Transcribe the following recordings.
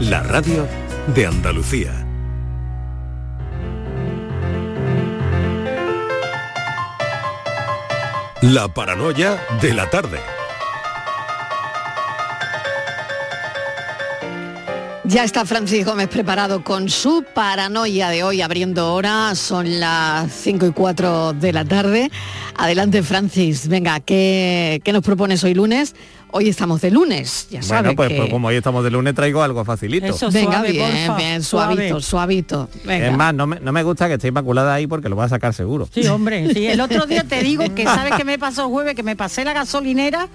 la radio de Andalucía. La paranoia de la tarde. Ya está Francis Gómez preparado con su paranoia de hoy, abriendo hora. Son las 5 y 4 de la tarde. Adelante, Francis. Venga, ¿qué, qué nos propones hoy lunes? Hoy estamos de lunes, ya sabes. Bueno, pues, que- pues como hoy estamos de lunes traigo algo facilito. Eso, Venga, suave, bien, porfa, bien, suave. suavito, suavito. Venga. Es más, no me, no me gusta que esté inmaculada ahí porque lo va a sacar seguro. Sí, hombre, sí. El otro día te digo que sabes que me pasó jueves, que me pasé la gasolinera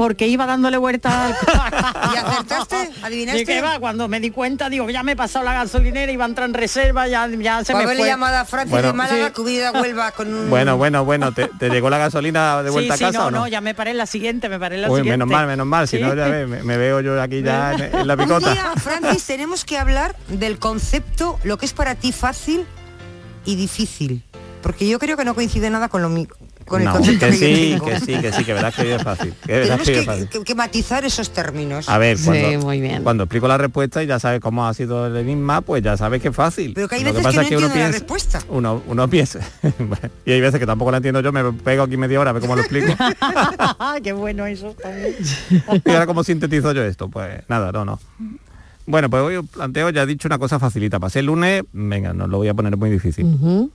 porque iba dándole vuelta al ¿Y acertaste? ¿Adivinaste? ¿Y qué va? Cuando me di cuenta, digo, ya me he pasado la gasolinera, iba a entrar en reserva, ya, ya se me fue. llamado a Francia Bueno, de Málaga sí. que hubiera ido a Huelva con un... Bueno, bueno, bueno, ¿te, te llegó la gasolina de Sí, vuelta sí, a casa no, o no? no, ya me paré en la siguiente, me paré en la Uy, siguiente. menos mal, menos mal, si Sí. no ya ves, me, me veo yo aquí ya en, en la Un picota. día, Francis, tenemos que hablar del concepto, lo que es para ti fácil y difícil. Porque yo creo que no coincide nada con lo mi- con el concepto que sí, tengo. que sí, que sí, que verás que es fácil. Que verás Tenemos que es que, fácil. que- que matizar esos términos. A ver, Sí, cuando, muy bien. cuando explico la respuesta y ya sabes cómo ha sido el enigma, pues ya sabes que es fácil. Pero que hay Lo veces pasa que no es que uno entiendo la piensa, respuesta. uno, uno piensa, y hay veces que tampoco la entiendo yo, me pego aquí media hora a ver cómo lo explico. Qué bueno eso también. y ahora cómo sintetizo yo esto, pues nada, no, no. Bueno, pues hoy os planteo, ya he dicho una cosa facilita. Para ser lunes, venga, no lo voy a poner muy difícil.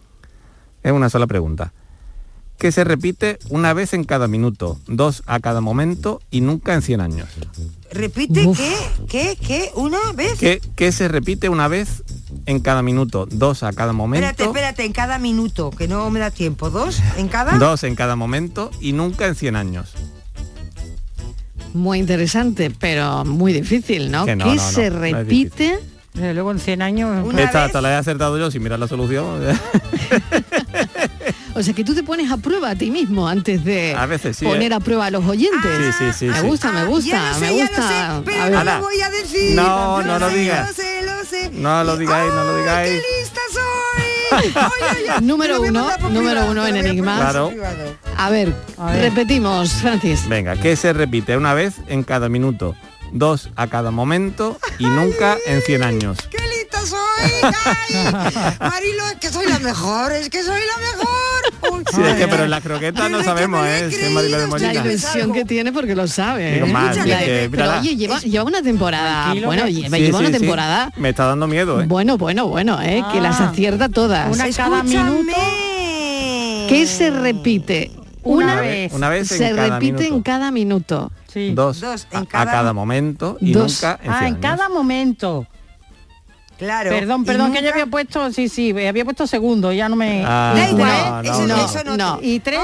Es una sola pregunta. Que se repite una vez en cada minuto, dos a cada momento y nunca en 100 años. Repite Uf. que, que, que, una vez. Que, que se repite una vez en cada minuto, dos a cada momento. Espérate, espérate, en cada minuto, que no me da tiempo. ¿Dos? ¿En cada? Dos en cada momento y nunca en 100 años. Muy interesante, pero muy difícil, ¿no? Que no, ¿Qué no, no, se repite? Desde luego en 100 años... Una Esta vez- hasta la he acertado yo sin mirar la solución. O sea, que tú te pones a prueba a ti mismo antes de A veces sí, poner ¿eh? a prueba a los oyentes. Sí, sí, sí, Me gusta, me Ah, gusta, ya lo sé, me ya lo gusta. sé, pero A ver, no lo voy a decir. No, no lo digas. Lo sé, lo sé. No lo digáis, no lo ¡Ay, digáis. Número uno, número privado, uno en enigmas. Claro. a ver, A ver. repetimos, Francis. Venga, que se repite una vez en cada minuto, dos a cada momento y nunca en 100 años. ¡Qué lista soy! ¡Ay! Marilo, es que soy la mejor, es que soy la mejor. Uy, Sí, es que pero en las croquetas no que sabemos, ¿eh? Si es Marilo de La Molina. ilusionada. ilusión que tiene porque lo sabe. Digo, más, Escúchame, que- Pero oye, lleva, lleva una temporada, Tranquilo, bueno, que- lleva, Sí, lleva sí, una sí. temporada. Me está dando miedo, ¿eh? Bueno, bueno, bueno, ¿eh? que las Ah. acierta todas. Una cada Escúchame. minuto. ¿Qué se repite? Una Una, vez. Una vez se en cada repite en minuto. cada minuto. Sí. Dos, Dos en a, a cada- cada momento y Dos. nunca en 100 Ah, en años. cada momento. Claro. Perdón, perdón, que yo había puesto, sí, sí, había puesto segundo, ya no me... Ah, Da igual, no, ¿eh? Eso- no, eso no. no. no. Y tres,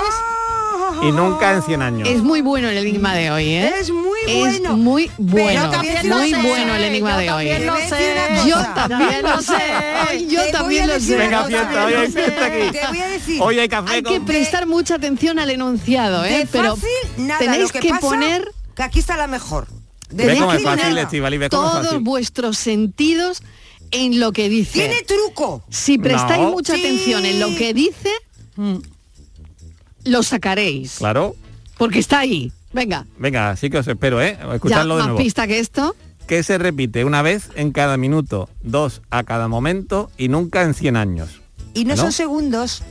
Y nunca en 100 años. Es muy bueno el enigma de hoy, ¿eh? Es muy Es bueno. muy bueno. también muy lo sé, bueno el enigma yo de hoy. también ¿eh? lo sé. Yo también lo sé. Yo también lo. Venga, fiesta, hoy hay fiesta aquí. Te voy a decir. Hoy hay café Hay que prestar mucha atención al enunciado, ¿eh? de Pero fácil, nada. tenéis lo que, que pasa, poner que aquí está la mejor. De Ve cómo es fácil, fácil, nada. Estivali, ve cómo es todos fácil. vuestros sentidos en lo que dice. Tiene truco. Si prestáis No. mucha Sí. atención en lo que dice, Mm. lo sacaréis. Claro. Porque está ahí. Venga, Venga, sí que os espero, ¿eh? ya Escuchadlo de más nuevo. pista que esto. Que se repite una vez en cada minuto, dos a cada momento y nunca en 100 años. Y no, ¿No? son segundos.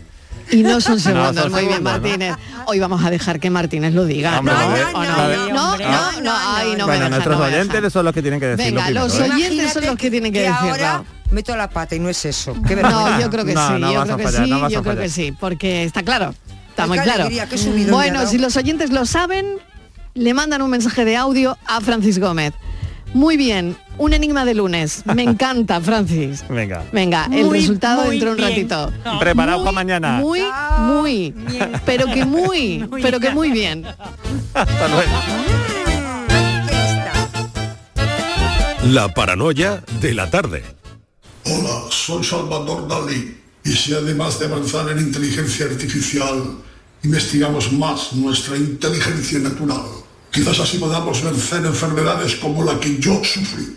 Y no son segundos, son muy bien segundos, ¿no? Martínez. Hoy vamos a dejar que Martínez lo diga. Hombre, ¿no? no, ¿O no, no, no, no, no, no, ay, no me bueno, deja, nuestros no me deja. oyentes son los que tienen que decirlo Venga, los primero, ¿eh? oyentes son los que tienen que, que decirlo. ahora meto la pata y no es eso. No, yo creo que No, sí, no yo creo que fallar, sí, no yo creo que sí, porque está claro, está muy claro. me Bueno, si los oyentes lo saben, le mandan un mensaje de audio a Francis Gómez. Muy bien, un enigma de lunes. Me encanta, Francis. Venga. Venga, el Muy, resultado muy dentro de un ratito. No. Preparados para mañana. Muy, muy, pero que muy, Muy pero que bien. muy bien. Hasta luego. La paranoia de la tarde. Hola, soy Salvador Dalí. Y si además de avanzar en inteligencia artificial, investigamos más nuestra inteligencia natural, quizás así podamos vencer enfermedades como la que yo sufrí,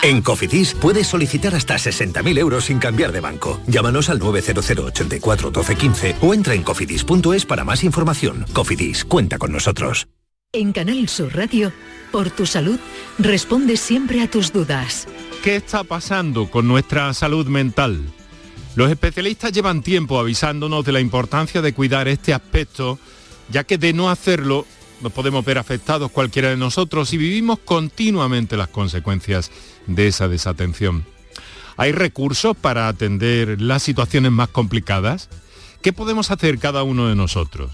En Cofidis puedes solicitar hasta 60.000 euros sin cambiar de banco. Llámanos al 900 84 12 15 o entra en cofidis.es para más información. Cofidis, cuenta con nosotros. En Canal Sur Radio, por tu salud, responde siempre a tus dudas. ¿Qué está pasando con nuestra salud mental? Los especialistas llevan tiempo avisándonos de la importancia de cuidar este aspecto, ya que de no hacerlo nos podemos ver afectados cualquiera de nosotros y vivimos continuamente las consecuencias de esa desatención. ¿Hay recursos para atender las situaciones más complicadas? ¿Qué podemos hacer cada uno de nosotros?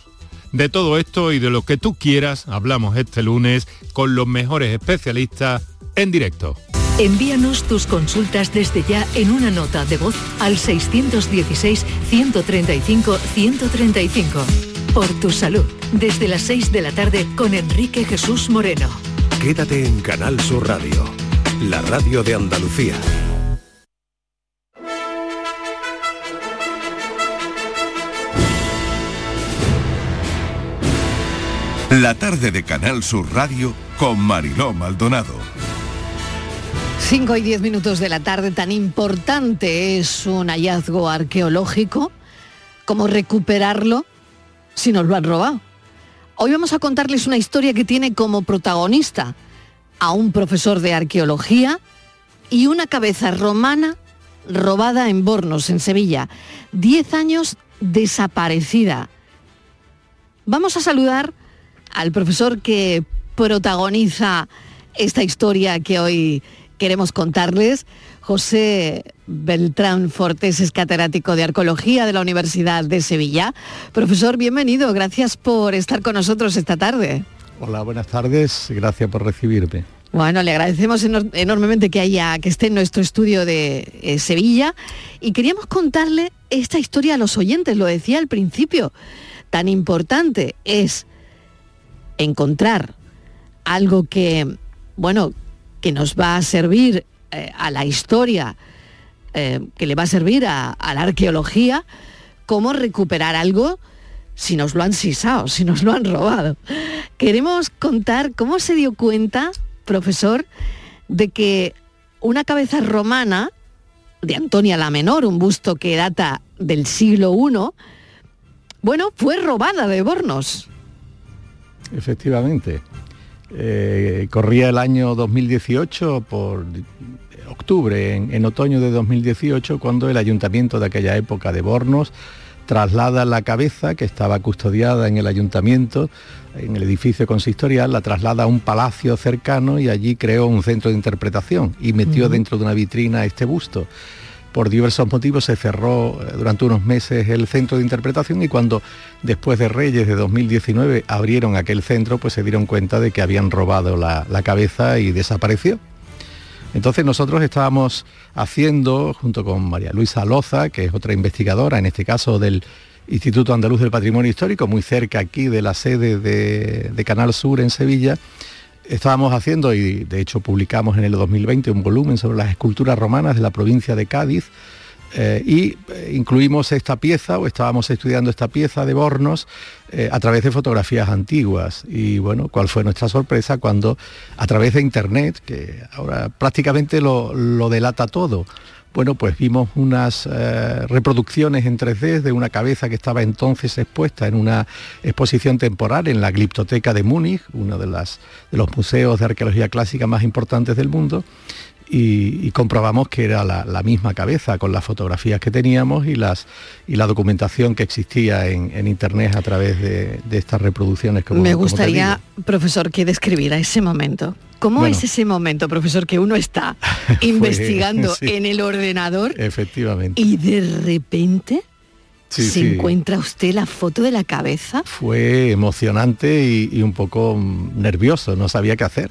De todo esto y de lo que tú quieras hablamos este lunes con los mejores especialistas en directo. Envíanos tus consultas desde ya en una nota de voz al 616-135-135. Por tu salud, desde las 6 de la tarde con Enrique Jesús Moreno. Quédate en Canal Sur Radio, la radio de Andalucía. La tarde de Canal Sur Radio con Mariló Maldonado. 5 y 10 minutos de la tarde, tan importante es un hallazgo arqueológico como recuperarlo si nos lo han robado. Hoy vamos a contarles una historia que tiene como protagonista a un profesor de arqueología y una cabeza romana robada en Bornos, en Sevilla. Diez años desaparecida. Vamos a saludar al profesor que protagoniza esta historia que hoy queremos contarles. José Beltrán Fortes es catedrático de Arqueología de la Universidad de Sevilla. Profesor, bienvenido. Gracias por estar con nosotros esta tarde. Hola, buenas tardes. Gracias por recibirme. Bueno, le agradecemos enor enormemente que haya que esté en nuestro estudio de eh, Sevilla y queríamos contarle esta historia a los oyentes, lo decía al principio. Tan importante es encontrar algo que, bueno, que nos va a servir eh, a la historia, eh, que le va a servir a, a, la arqueología, cómo recuperar algo si nos lo han sisado, si nos lo han robado. Queremos contar cómo se dio cuenta, profesor, de que una cabeza romana de Antonia la Menor, un busto que data del siglo I, bueno, fue robada de Bornos. Efectivamente. Eh, corría el año 2018 por octubre, en, en, otoño de 2018, cuando el ayuntamiento de aquella época de Bornos traslada la cabeza que estaba custodiada en el ayuntamiento, en el edificio consistorial, la traslada a un palacio cercano y allí creó un centro de interpretación y metió uh -huh. dentro de una vitrina este busto por diversos motivos se cerró eh, durante unos meses el centro de interpretación y cuando después de Reyes de 2019 abrieron aquel centro, pues se dieron cuenta de que habían robado la, la cabeza y desapareció. Entonces nosotros estábamos haciendo, junto con María Luisa Loza, que es otra investigadora, en este caso del Instituto Andaluz del Patrimonio Histórico, muy cerca aquí de la sede de, de Canal Sur en Sevilla, estábamos haciendo, y de hecho publicamos en el 2020 un volumen sobre las esculturas romanas de la provincia de Cádiz, eh, y eh, incluimos esta pieza, o estábamos estudiando esta pieza de Bornos eh, a través de fotografías antiguas. Y bueno, cuál fue nuestra sorpresa cuando a través de Internet, que ahora prácticamente lo, lo delata todo, bueno, pues vimos unas reproducciones en 3D de una cabeza que estaba entonces expuesta en una exposición temporal en la Gliptoteca de Múnich, uno de, las, de los museos de arqueología clásica más importantes del mundo, y, y comprobamos que era la, la, misma cabeza con las fotografías que teníamos y, las, y la documentación que existía en, en Internet a través de, de, estas reproducciones. Como, Me gustaría, profesor, que describiera ese momento. ¿Cómo Bueno. es ese momento, profesor, que uno está investigando sí. en el ordenador Efectivamente. y de repente Sí, se sí. encuentra usted la foto de la cabeza? Fue emocionante y, y un poco nervioso, no sabía qué hacer.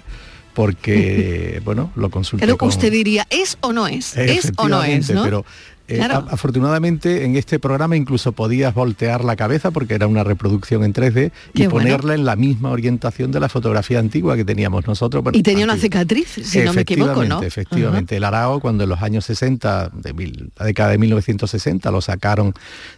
Porque, bueno, lo consulté Claro, con... usted diría, ¿es o no es? ¿Es o no es? ¿no? Pero Claro. a- afortunadamente en este programa incluso podías voltear la cabeza porque era una reproducción en 3D y Qué bueno. ponerla en la misma orientación de la fotografía antigua que teníamos nosotros. bueno, y tenía una cicatriz, si no me equivoco, ¿no? Efectivamente, Efectivamente, el Arao cuando en los años 60, de mil- la década de 1960, lo sacaron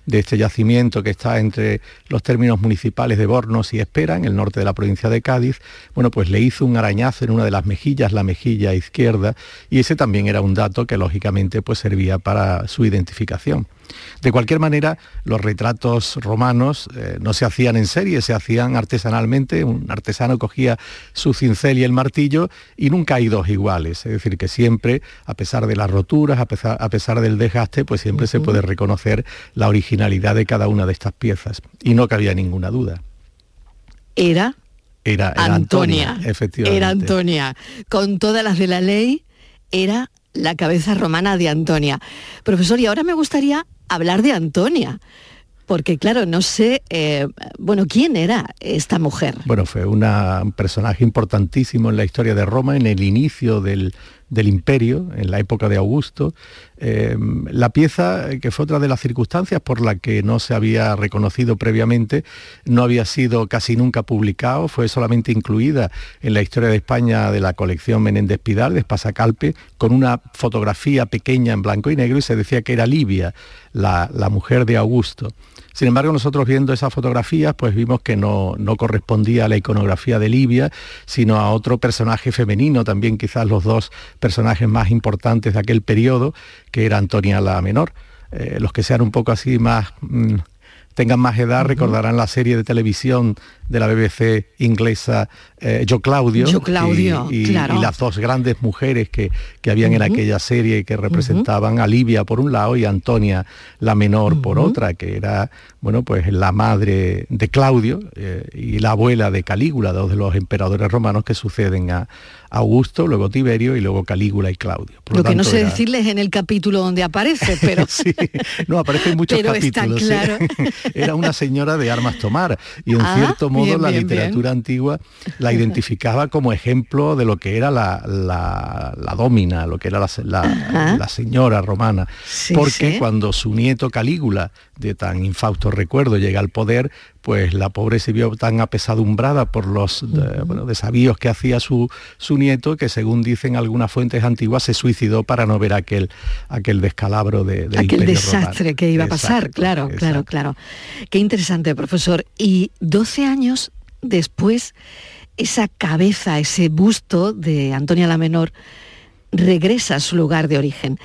de este yacimiento que está entre los términos municipales de Bornos y Espera, en el norte de la provincia de Cádiz, bueno, pues le hizo un arañazo en una de las mejillas, la mejilla izquierda, y ese también era un dato que lógicamente pues servía para su identificación. De cualquier manera, los retratos romanos eh, no se hacían en serie, se hacían artesanalmente. Un artesano cogía su cincel y el martillo y nunca hay dos iguales. Es decir, que siempre, a pesar de las roturas, a pesar, a pesar del desgaste, pues siempre se puede reconocer la originalidad de cada una de estas piezas. Y no cabía ninguna duda. Era Era, era Antonia. Antonia, efectivamente. Era Antonia. Con todas las de la ley, era la cabeza romana de Antonia. Profesor, y ahora me gustaría hablar de Antonia. Porque claro, no sé, eh, bueno, ¿quién era esta mujer? Bueno, fue un personaje importantísimo en la historia de Roma, en el inicio del, del imperio, en la época de Augusto. Eh, la pieza, eh, que fue otra de las circunstancias por la que no se había reconocido previamente, no había sido casi nunca publicado, fue solamente incluida en la historia de España de la colección Menéndez Pidal, de Espasacalpe, con una fotografía pequeña en blanco y negro y se decía que era Livia, la, la mujer de Augusto. Sin embargo, nosotros viendo esas fotografías, pues vimos que no, no correspondía a la iconografía de Libia, sino a otro personaje femenino, también quizás los dos personajes más importantes de aquel periodo, que era Antonia la Menor. Eh, los que sean un poco así más... mm, tengan más edad recordarán la serie de televisión de la BBC inglesa eh, Yo Claudio, Yo Claudio, y, y- claro. y las dos grandes mujeres que, que habían en aquella serie que representaban a Livia por un lado y a Antonia la menor por otra, que era bueno pues la madre de Claudio eh, y la abuela de Calígula, dos de los emperadores romanos que suceden a Augusto, luego Tiberio y luego Calígula y Claudio. Por Lo que no sé era- decirles en el capítulo donde aparece, pero Sí, no, aparecen muchos Pero está capítulos. Era una señora de armas tomar y en Ah, cierto modo bien, la bien, literatura antigua la identificaba como ejemplo de lo que era la, la, la domina, lo que era la, la- señora romana. Sí, Porque sí. cuando su nieto Calígula, de tan infausto recuerdo, llega al poder, pues la pobre se vio tan apesadumbrada por los de- bueno, desavíos que hacía su, su nieto que según dicen algunas fuentes antiguas se suicidó para no ver aquel, aquel descalabro de, del aquel desastre Romano. que iba a pasar, Exacto, claro, claro, claro. Qué interesante, profesor. Y 12 años después, esa cabeza, ese busto de Antonia la Menor regresa a su lugar de origen.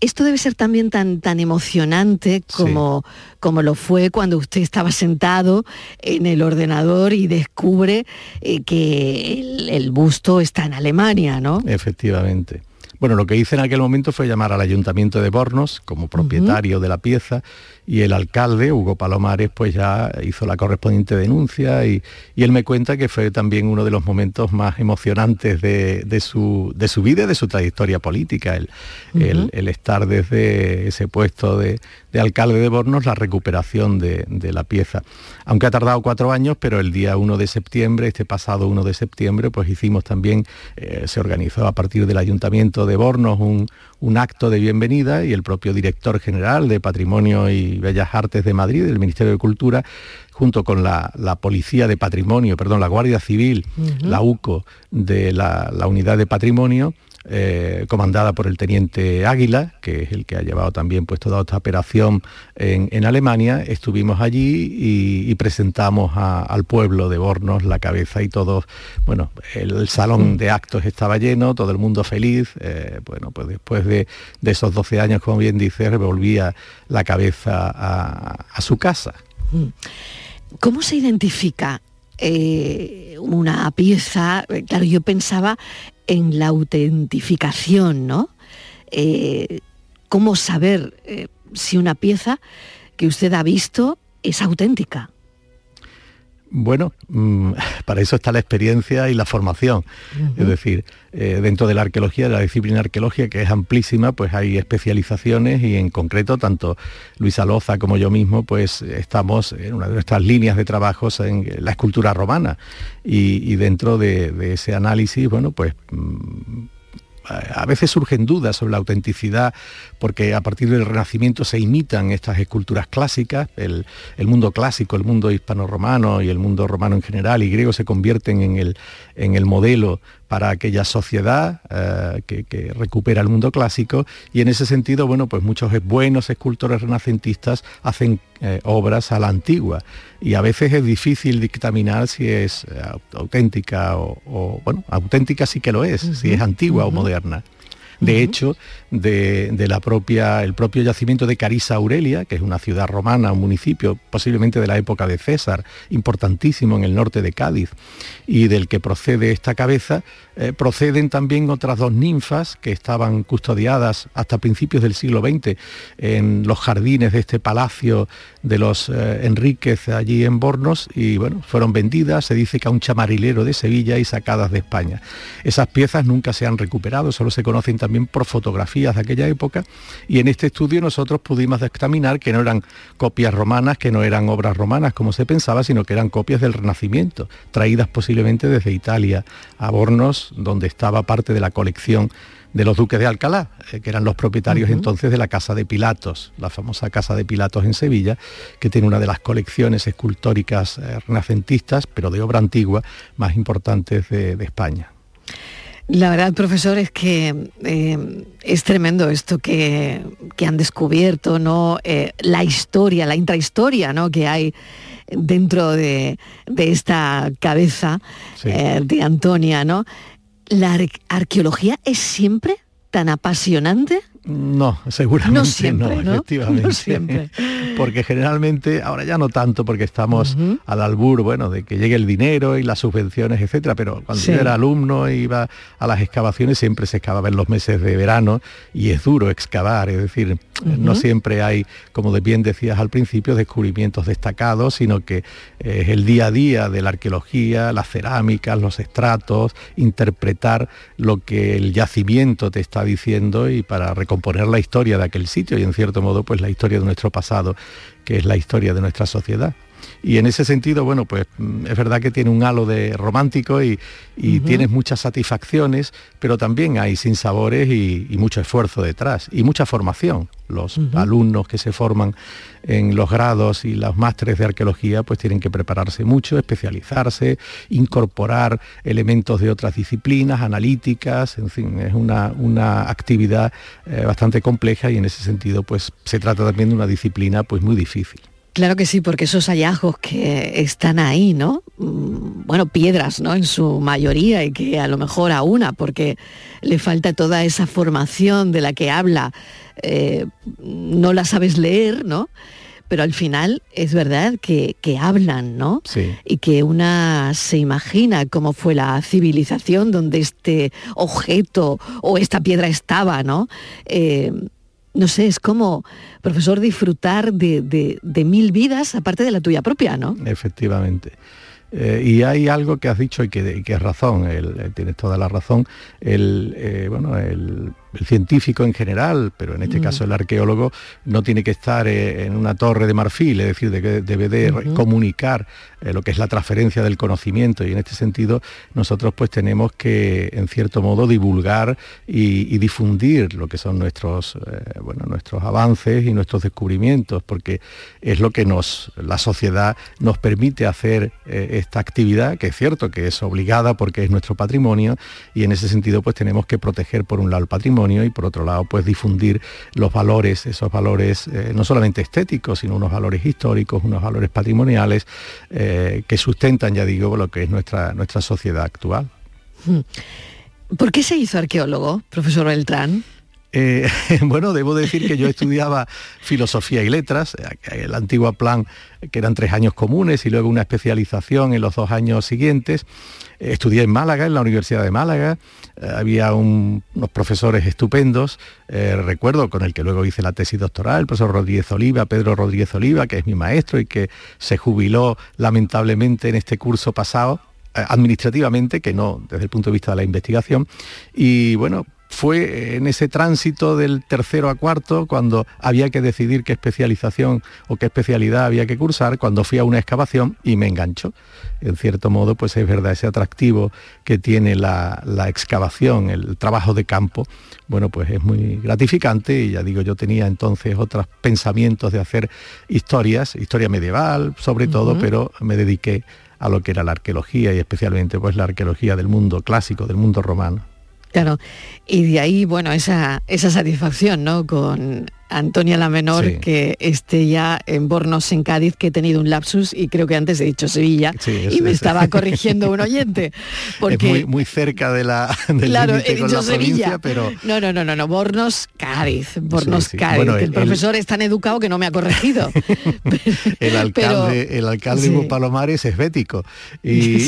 Esto debe ser también tan, tan emocionante como, como lo fue cuando usted estaba sentado en el ordenador y descubre eh, que el, el busto está en Alemania, ¿no? Efectivamente. Bueno, lo que hice en aquel momento fue llamar al ayuntamiento de Bornos como propietario de la pieza y el alcalde, Hugo Palomares, pues ya hizo la correspondiente denuncia y, y él me cuenta que fue también uno de los momentos más emocionantes de, de su, de su vida y de su trayectoria política, el, el- el estar desde ese puesto de, de alcalde de Bornos, la recuperación de, de la pieza. Aunque ha tardado cuatro años, pero el día 1 de septiembre, este pasado 1 de septiembre, pues hicimos también, eh, se organizó a partir del Ayuntamiento de Bornos un, un acto de bienvenida y el propio director general de Patrimonio y Bellas Artes de Madrid, del Ministerio de Cultura, junto con la, la Policía de Patrimonio, perdón, la Guardia Civil, la UCO de la, la Unidad de Patrimonio, eh, comandada por el teniente Águila, que es el que ha llevado también pues, toda esta operación en, Alemania, estuvimos allí y, presentamos al pueblo de Bornos la cabeza y todos, bueno, el, salón de actos estaba lleno, todo el mundo feliz, eh, bueno, pues después de, esos 12 años, como bien dice, volvía la cabeza a su casa. ¿Cómo se identifica eh, una pieza? Eh, Claro, yo pensaba en la autentificación, ¿no? Eh, ¿Cómo saber si una pieza que usted ha visto es auténtica? Bueno, mm, para eso está la experiencia y la formación. Es decir, eh, dentro de la arqueología, de la disciplina arqueología, que es amplísima, pues hay especializaciones y en concreto, tanto Luis Aloza como yo mismo, pues estamos en una de nuestras líneas de trabajos en la escultura romana. Y, dentro de, ese análisis, bueno, pues... A veces surgen dudas sobre la autenticidad porque a partir del Renacimiento se imitan estas esculturas clásicas, el, mundo clásico, el mundo hispano-romano y el mundo romano en general y griego se convierten en el, en el modelo para aquella sociedad eh, que, recupera el mundo clásico y en ese sentido, bueno, pues muchos buenos escultores renacentistas hacen eh, obras a la antigua y a veces es difícil dictaminar si es eh, auténtica o, bueno, auténtica sí que lo es, si es antigua o moderna. De hecho, de, la propia, el propio yacimiento de Carisa Aurelia, que es una ciudad romana, un municipio posiblemente de la época de César, importantísimo en el norte de Cádiz, y del que procede esta cabeza, eh, proceden también otras dos ninfas que estaban custodiadas hasta principios del siglo XX en los jardines de este palacio de los eh, Enríquez allí en Bornos y bueno, fueron vendidas, se dice que a un chamarilero de Sevilla y sacadas de España. Esas piezas nunca se han recuperado, solo se conocen también por fotografías de aquella época y en este estudio nosotros pudimos examinar que no eran copias romanas, que no eran obras romanas como se pensaba, sino que eran copias del Renacimiento, traídas posiblemente desde Italia a Bornos donde estaba parte de la colección de los duques de Alcalá, eh, que eran los propietarios entonces de la Casa de Pilatos, la famosa Casa de Pilatos en Sevilla, que tiene una de las colecciones escultóricas eh, renacentistas, pero de obra antigua, más importantes de, España. La verdad, profesor, es que eh, es tremendo esto que, han descubierto, ¿no? la historia, la intrahistoria ¿no? que hay dentro de, esta cabeza de Antonia, ¿no? ¿La arqueología es siempre tan apasionante? No, seguramente no, siempre, no, efectivamente. siempre. porque generalmente, ahora ya no tanto, porque estamos al albur, bueno, de que llegue el dinero y las subvenciones, etcétera, pero cuando yo era alumno e iba a las excavaciones, siempre se excavaba en los meses de verano y es duro excavar, es decir, no siempre hay, como bien decías al principio, descubrimientos destacados, sino que es el día a día de la arqueología, las cerámicas, los estratos, interpretar lo que el yacimiento te está diciendo y para recomponer la historia de aquel sitio y en cierto modo pues la historia de nuestro pasado, que es la historia de nuestra sociedad. Y en ese sentido, bueno, pues mm, es verdad que tiene un halo de romántico y, tienes muchas satisfacciones, pero también hay sinsabores y, y mucho esfuerzo detrás y mucha formación. Los alumnos que se forman en los grados y los másteres de arqueología pues tienen que prepararse mucho, especializarse, incorporar elementos de otras disciplinas, analíticas, en fin, es una, una actividad eh, bastante compleja y en ese sentido pues se trata también de una disciplina pues muy difícil. Claro que sí, porque esos hallazgos que están ahí, ¿no? Mm, bueno, piedras, ¿no? En su mayoría y que a lo mejor a una, porque le falta toda esa formación de la que habla, eh, no la sabes leer, ¿no? Pero al final es verdad que, hablan, ¿no? Sí. Y que una se imagina cómo fue la civilización donde este objeto o esta piedra estaba, ¿no? Eh, no sé, es como, profesor, disfrutar de, mil vidas aparte de la tuya propia, ¿no? Efectivamente. Eh, y hay algo que has dicho y que, es razón, eh, tienes toda la razón, el, eh, bueno, el el científico en general, pero en este mm. caso el arqueólogo, no tiene que estar eh, en una torre de marfil, es decir, de debe de comunicar eh, lo que es la transferencia del conocimiento y en este sentido nosotros pues tenemos que en cierto modo divulgar y, difundir lo que son nuestros, eh, bueno, nuestros avances y nuestros descubrimientos, porque es lo que nos, la sociedad nos permite hacer esta actividad, que es cierto que es obligada porque es nuestro patrimonio y en ese sentido pues tenemos que proteger por un lado el patrimonio, y por otro lado pues difundir los valores, esos valores eh, no solamente estéticos, sino unos valores históricos, unos valores patrimoniales eh, que sustentan, ya digo, lo que es nuestra, nuestra sociedad actual. Hmm. ¿Por qué se hizo arqueólogo, profesor Beltrán? Eh, bueno, debo decir que yo estudiaba filosofía y letras, eh, el antiguo plan que eran tres años comunes y luego una especialización en los dos años siguientes. Estudié en Málaga, en la Universidad de Málaga, eh, había unos profesores estupendos, recuerdo con el que luego hice la tesis doctoral, el profesor Rodríguez Oliva, Pedro Rodríguez Oliva, que es mi maestro y que se jubiló lamentablemente en este curso pasado administrativamente, que no desde el punto de vista de la investigación. Y bueno, fue en ese tránsito del tercero a cuarto, cuando había que decidir qué especialización o qué especialidad había que cursar, cuando fui a una excavación y me enganchó. En cierto modo, pues es verdad, ese atractivo que tiene la, excavación, el trabajo de campo, bueno, pues es muy gratificante y ya digo, yo tenía entonces otros pensamientos de hacer historias, historia medieval sobre todo, pero me dediqué a lo que era la arqueología y especialmente pues la arqueología del mundo clásico, del mundo romano. Claro, y de ahí, bueno, esa, esa satisfacción, ¿no? Con Antonia la Menor, que esté ya en Bornos, en Cádiz, que he tenido un lapsus y creo que antes he dicho Sevilla y me estaba corrigiendo un oyente. Porque, muy, cerca de la, del claro, he dicho Sevilla, pero... No, no, no, no, no, Bornos, Cádiz, Bornos, Cádiz, el, profesor es tan educado que no me ha corregido. el alcalde, el alcalde de Palomares es bético y,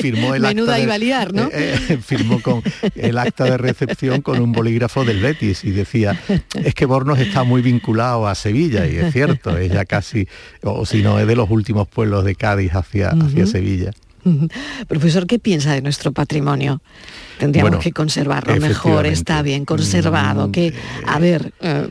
firmó el Menuda acta iba a liar, ¿no? Eh, eh, firmó con el acta de recepción con un bolígrafo del Betis y decía, es que Bornos está muy vinculado a Sevilla y es cierto, es ya casi, o si no, es de los últimos pueblos de Cádiz hacia, hacia Sevilla. Profesor, ¿qué piensa de nuestro patrimonio? Tendríamos que conservarlo mejor, está bien conservado, mm, que, a ver... Eh,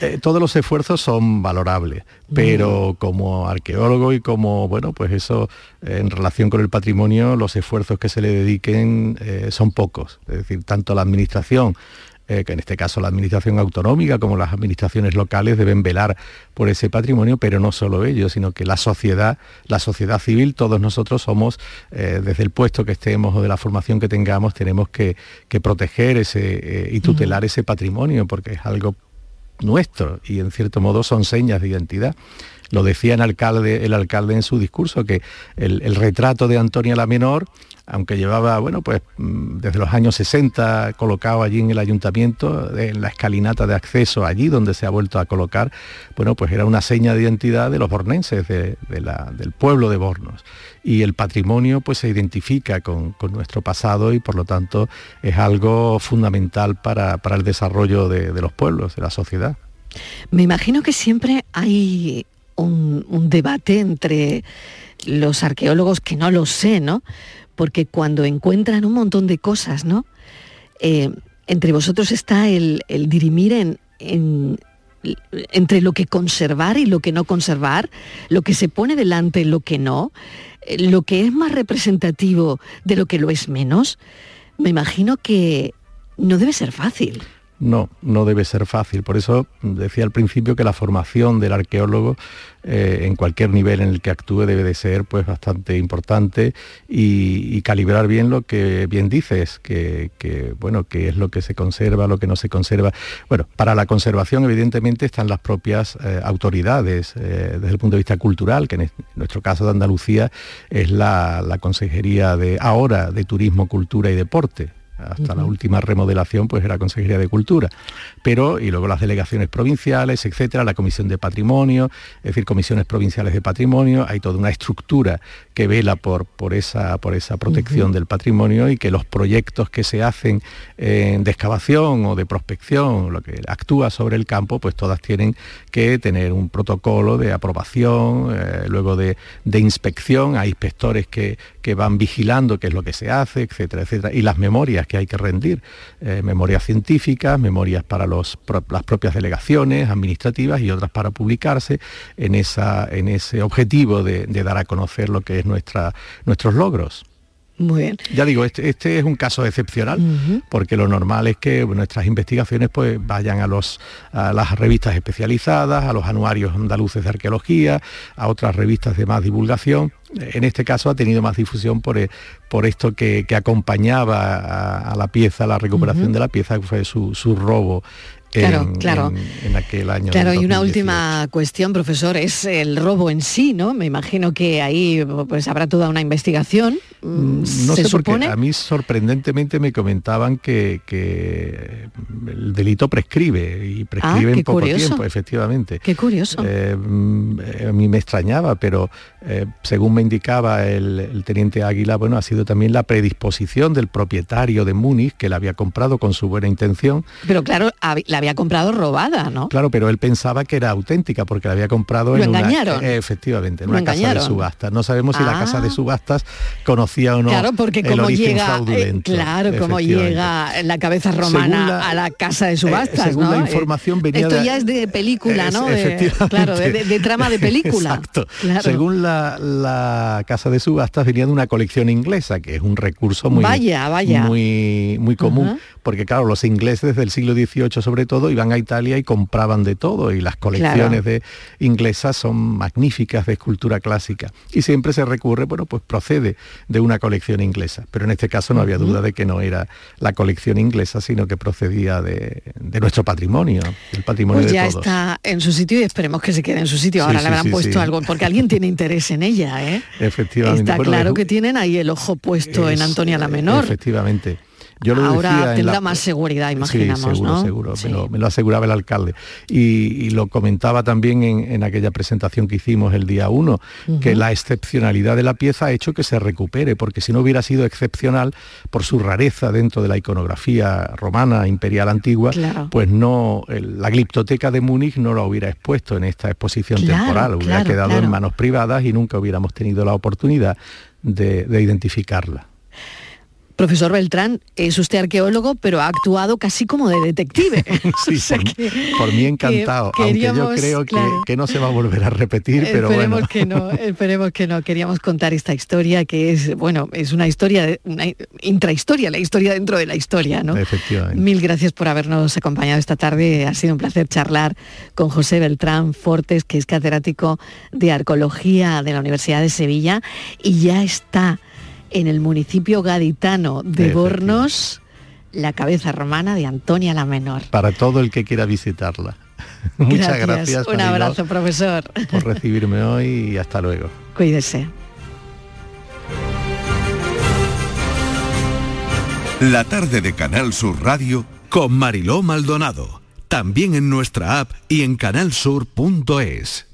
eh, todos los esfuerzos son valorables, pero como arqueólogo y como, bueno, pues eso en relación con el patrimonio, los esfuerzos que se le dediquen eh, son pocos. Es decir, tanto la administración eh, que en este caso la administración autonómica como las administraciones locales deben velar por ese patrimonio, pero no solo ellos, sino que la sociedad, la sociedad civil, todos nosotros somos, eh, desde el puesto que estemos o de la formación que tengamos, tenemos que, proteger ese, eh, y tutelar ese patrimonio, porque es algo nuestro y en cierto modo son señas de identidad. Lo decía el alcalde, el alcalde en su discurso, que el, el retrato de Antonia la Menor aunque llevaba, bueno, pues mm, desde los años 60 colocado allí en el ayuntamiento, en la escalinata de acceso allí donde se ha vuelto a colocar, bueno, pues era una seña de identidad de los bornenses, del pueblo de Bornos. Y el patrimonio pues se identifica con, nuestro pasado y por lo tanto es algo fundamental para, el desarrollo de, los pueblos, de la sociedad. Me imagino que siempre hay un debate entre los arqueólogos que no lo sé, ¿no? Porque cuando encuentran un montón de cosas, ¿no? Eh, entre vosotros está el, dirimir en, entre lo que conservar y lo que no conservar, lo que se pone delante y lo que no, eh, lo que es más representativo de lo que lo es menos, me imagino que no debe ser fácil. No, no debe ser fácil. Por eso decía al principio que la formación del arqueólogo eh, en cualquier nivel en el que actúe debe de ser pues bastante importante y, calibrar bien lo que bien dices, que, bueno, que es lo que se conserva, lo que no se conserva. Bueno, para la conservación evidentemente están las propias eh, autoridades eh, desde el punto de vista cultural, que en, nuestro caso de Andalucía es la, la Consejería de ahora de Turismo, Cultura y Deporte hasta la última remodelación pues era Consejería de Cultura, pero y luego las delegaciones provinciales, etcétera, la Comisión de Patrimonio, es decir, comisiones provinciales de patrimonio, hay toda una estructura que vela por, por, esa, por esa protección del patrimonio y que los proyectos que se hacen de excavación o de prospección, lo que actúa sobre el campo, pues todas tienen que tener un protocolo de aprobación, eh, luego de, inspección, hay inspectores que, que van vigilando qué es lo que se hace, etcétera, etcétera, y las memorias que hay que rendir, eh, memorias científicas, memorias para las propias delegaciones administrativas y otras para publicarse en, ese objetivo de, dar a conocer lo que es nuestros logros. Muy bien. Ya digo, este, este es un caso excepcional, porque lo normal es que nuestras investigaciones pues, vayan a, los, a las revistas especializadas, a los anuarios andaluces de arqueología, a otras revistas de más divulgación. En este caso ha tenido más difusión por, eh, por esto que, acompañaba a, la pieza, la recuperación de la pieza, que fue su, su robo Claro, en, claro. en- en aquel año. Claro, y una 2018. última cuestión, profesor, es el robo en sí, ¿no? Me imagino que ahí pues habrá toda una investigación. mm, No se sé por qué, supone. a mí sorprendentemente me comentaban que, que el delito prescribe y prescribe Ah, en poco curioso. tiempo, efectivamente. Qué curioso. Eh, mm, a mí me extrañaba, pero eh, según me indicaba el, el teniente Águila, bueno, ha sido también la predisposición del propietario de Múnich, que la había comprado con su buena intención, Pero claro, la había comprado robada, ¿no? Claro, pero él pensaba que era auténtica porque la había comprado Lo en engañaron. una eh, efectivamente, en una casa de engañaron. subastas. No sabemos si la Ah. casa de subastas conocía o no claro, porque el como llega, eh, claro, como llega la cabeza romana la- a la casa de subastas, eh, según ¿no? la información venía Esto de- ya es de película, ¿no? De- claro, de, de- de trama de película. Exacto. Claro. Según la, la casa de subastas venía de una colección inglesa, que es un recurso muy, Vaya, vaya. muy, muy común, porque claro, los ingleses del siglo XVIII sobre todo iban a Italia y compraban de todo, y las colecciones Claro. de inglesas son magníficas de escultura clásica. Y siempre se recurre, bueno, pues procede de una colección inglesa. Pero en este caso no había duda de que no era la colección inglesa, sino que procedía de, de nuestro patrimonio, del patrimonio Pues de ya todos. está en su sitio y esperemos que se quede en su sitio. Ahora sí, le habrán sí, puesto sí. algo, porque alguien tiene interés en ella, ¿eh? Efectivamente. Está Bueno, claro es- que tienen ahí el ojo puesto en Antonia la Menor. Efectivamente. Yo lo Ahora decía tendrá la- más seguridad, imaginamos, sí, seguro, ¿no? seguro. Sí. Me, lo, me lo aseguraba el alcalde. Y, y lo comentaba también en, en aquella presentación que hicimos el día 1, que la excepcionalidad de la pieza ha hecho que se recupere, porque si no hubiera sido excepcional por su rareza dentro de la iconografía romana imperial antigua, Claro. pues no, el- la gliptoteca de Múnich no la hubiera expuesto en esta exposición Claro, temporal, hubiera claro, quedado en manos privadas y nunca hubiéramos tenido la oportunidad de- de identificarla. Profesor Beltrán, es usted arqueólogo, pero ha actuado casi como de detective. Sí, O sea por, que- por mí encantado, que aunque yo creo que, claro. que no se va a volver a repetir, pero esperemos bueno. que no, esperemos que no. Queríamos contar esta historia que es, bueno, es una historia, una intrahistoria, la historia dentro de la historia, ¿no? Efectivamente. Mil gracias por habernos acompañado esta tarde. Ha sido un placer charlar con José Beltrán Fortes, que es catedrático de Arqueología de la Universidad de Sevilla y ya está en el municipio gaditano de. Bornos la cabeza romana de Antonia la Menor. Para todo el que quiera visitarla. Muchas gracias. Un abrazo, profesor. por recibirme hoy y hasta luego. Cuídese. La tarde de Canal Sur Radio con Mariló Maldonado. También en nuestra app y en canalsur.es.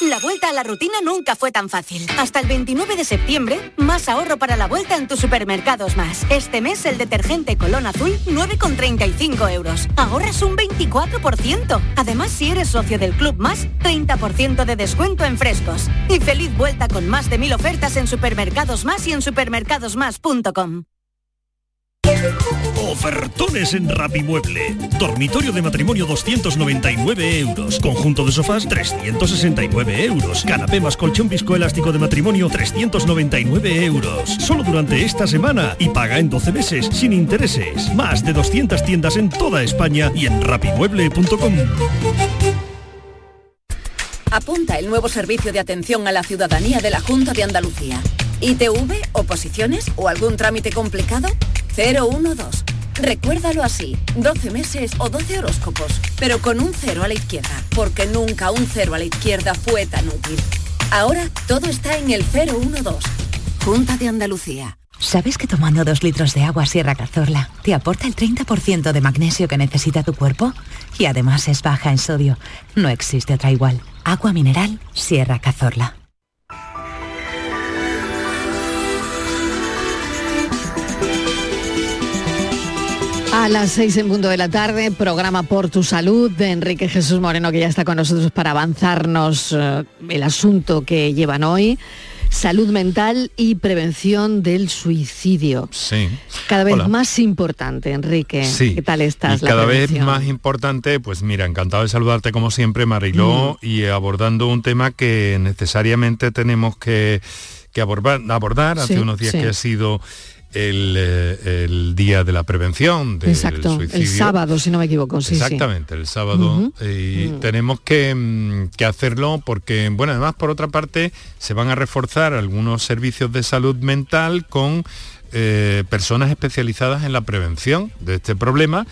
La vuelta a la rutina nunca fue tan fácil. Hasta el 29 de septiembre, más ahorro para la vuelta en tus supermercados más. Este mes el detergente Colón Azul 9,35 euros. Ahorras un 24%. Además, si eres socio del Club Más, 30% de descuento en frescos. Y feliz vuelta con más de mil ofertas en supermercados más y en supermercadosmás.com. Ofertones en Rapimueble. Dormitorio de matrimonio 299 euros. Conjunto de sofás 369 euros. Canapé más colchón viscoelástico de matrimonio 399 euros. Solo durante esta semana y paga en 12 meses sin intereses. Más de 200 tiendas en toda España y en rapimueble.com. Apunta el nuevo servicio de atención a la ciudadanía de la Junta de Andalucía. ¿ITV, oposiciones o algún trámite complicado? 012. Recuérdalo así, 12 meses o 12 horóscopos, pero con un cero a la izquierda, porque nunca un cero a la izquierda fue tan útil. Ahora todo está en el 012. Junta de Andalucía. ¿Sabes que tomando dos litros de agua Sierra Cazorla te aporta el 30% de magnesio que necesita tu cuerpo? Y además es baja en sodio. No existe otra igual. Agua mineral Sierra Cazorla. A las seis en punto de la tarde, programa Por tu Salud de Enrique Jesús Moreno, que ya está con nosotros para avanzarnos eh, el asunto que llevan hoy. Salud mental y prevención del suicidio. Sí. Cada vez Hola. más importante, Enrique. Sí. ¿Qué tal estás? Y la cada vez más importante, pues mira, encantado de saludarte como siempre, Mariló, Mm. y abordando un tema que necesariamente tenemos que, que abordar, abordar Sí, hace unos días sí. que ha sido el, eh, el día de la prevención del Exacto, suicidio. el sábado, si no me equivoco. Sí, sí. Exactamente, el sábado. Y Mm. tenemos que, mm, que hacerlo porque, bueno, además por otra parte se van a reforzar algunos servicios de salud mental con eh, personas especializadas en la prevención de este problema.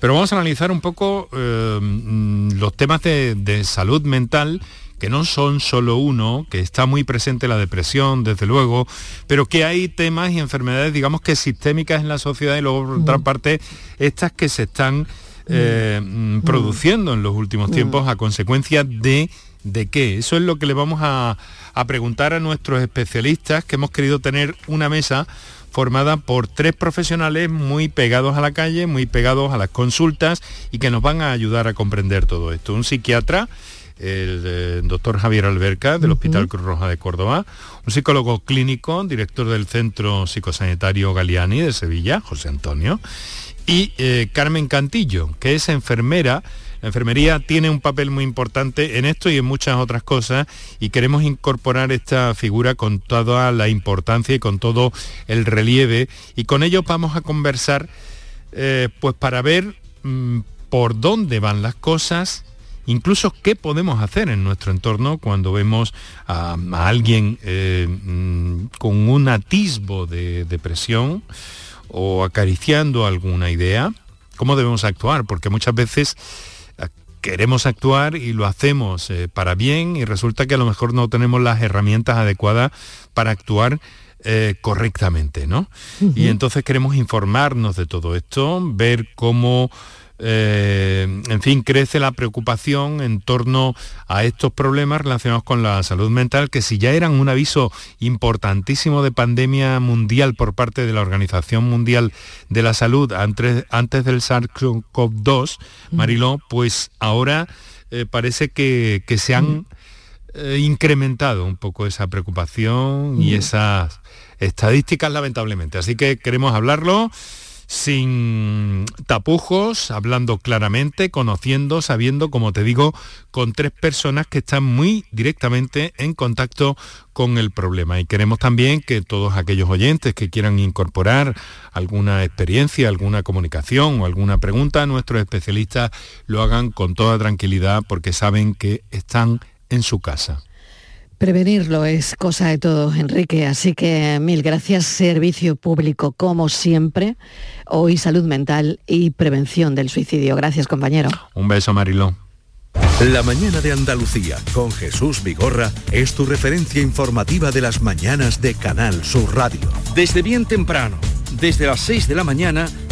Pero vamos a analizar un poco eh, mm, los temas de, de salud mental que no son solo uno, que está muy presente la depresión, desde luego, pero que hay temas y enfermedades, digamos que sistémicas en la sociedad y luego por otra parte estas que se están eh, mm, produciendo en los últimos tiempos a consecuencia de de qué. Eso es lo que le vamos a, a preguntar a nuestros especialistas, que hemos querido tener una mesa formada por tres profesionales muy pegados a la calle, muy pegados a las consultas y que nos van a ayudar a comprender todo esto. Un psiquiatra, el eh, doctor Javier Alberca del Hospital Cruz Roja de Córdoba, un psicólogo clínico, director del Centro Psicosanitario Galiani de Sevilla, José Antonio, y eh, Carmen Cantillo, que es enfermera. La enfermería tiene un papel muy importante en esto y en muchas otras cosas y queremos incorporar esta figura con toda la importancia y con todo el relieve y con ello vamos a conversar eh, pues para ver mm, por dónde van las cosas, incluso qué podemos hacer en nuestro entorno cuando vemos a, a alguien eh, mm, con un atisbo de depresión o acariciando alguna idea, cómo debemos actuar, porque muchas veces eh, queremos actuar y lo hacemos eh, para bien y resulta que a lo mejor no tenemos las herramientas adecuadas para actuar eh, correctamente, ¿no? Y entonces queremos informarnos de todo esto, ver cómo, eh, en fin, crece la preocupación en torno a estos problemas relacionados con la salud mental, que si ya eran un aviso importantísimo de pandemia mundial por parte de la Organización Mundial de la Salud antes, antes del SARS-CoV-2, Mariló, pues ahora eh, parece que, que se han eh, incrementado un poco esa preocupación y esas estadísticas lamentablemente. Así que queremos hablarlo sin tapujos, hablando claramente, conociendo, sabiendo, como te digo, con tres personas que están muy directamente en contacto con el problema. Y queremos también que todos aquellos oyentes que quieran incorporar alguna experiencia, alguna comunicación o alguna pregunta, nuestros especialistas lo hagan con toda tranquilidad porque saben que están en su casa. Prevenirlo es cosa de todos, Enrique, así que mil gracias. Servicio público, como siempre. Hoy salud mental y prevención del suicidio. Gracias, compañero. Un beso, Mariló. La mañana de Andalucía con Jesús Vigorra es tu referencia informativa de las mañanas de Canal Sur Radio. Desde bien temprano, desde las 6 de la mañana,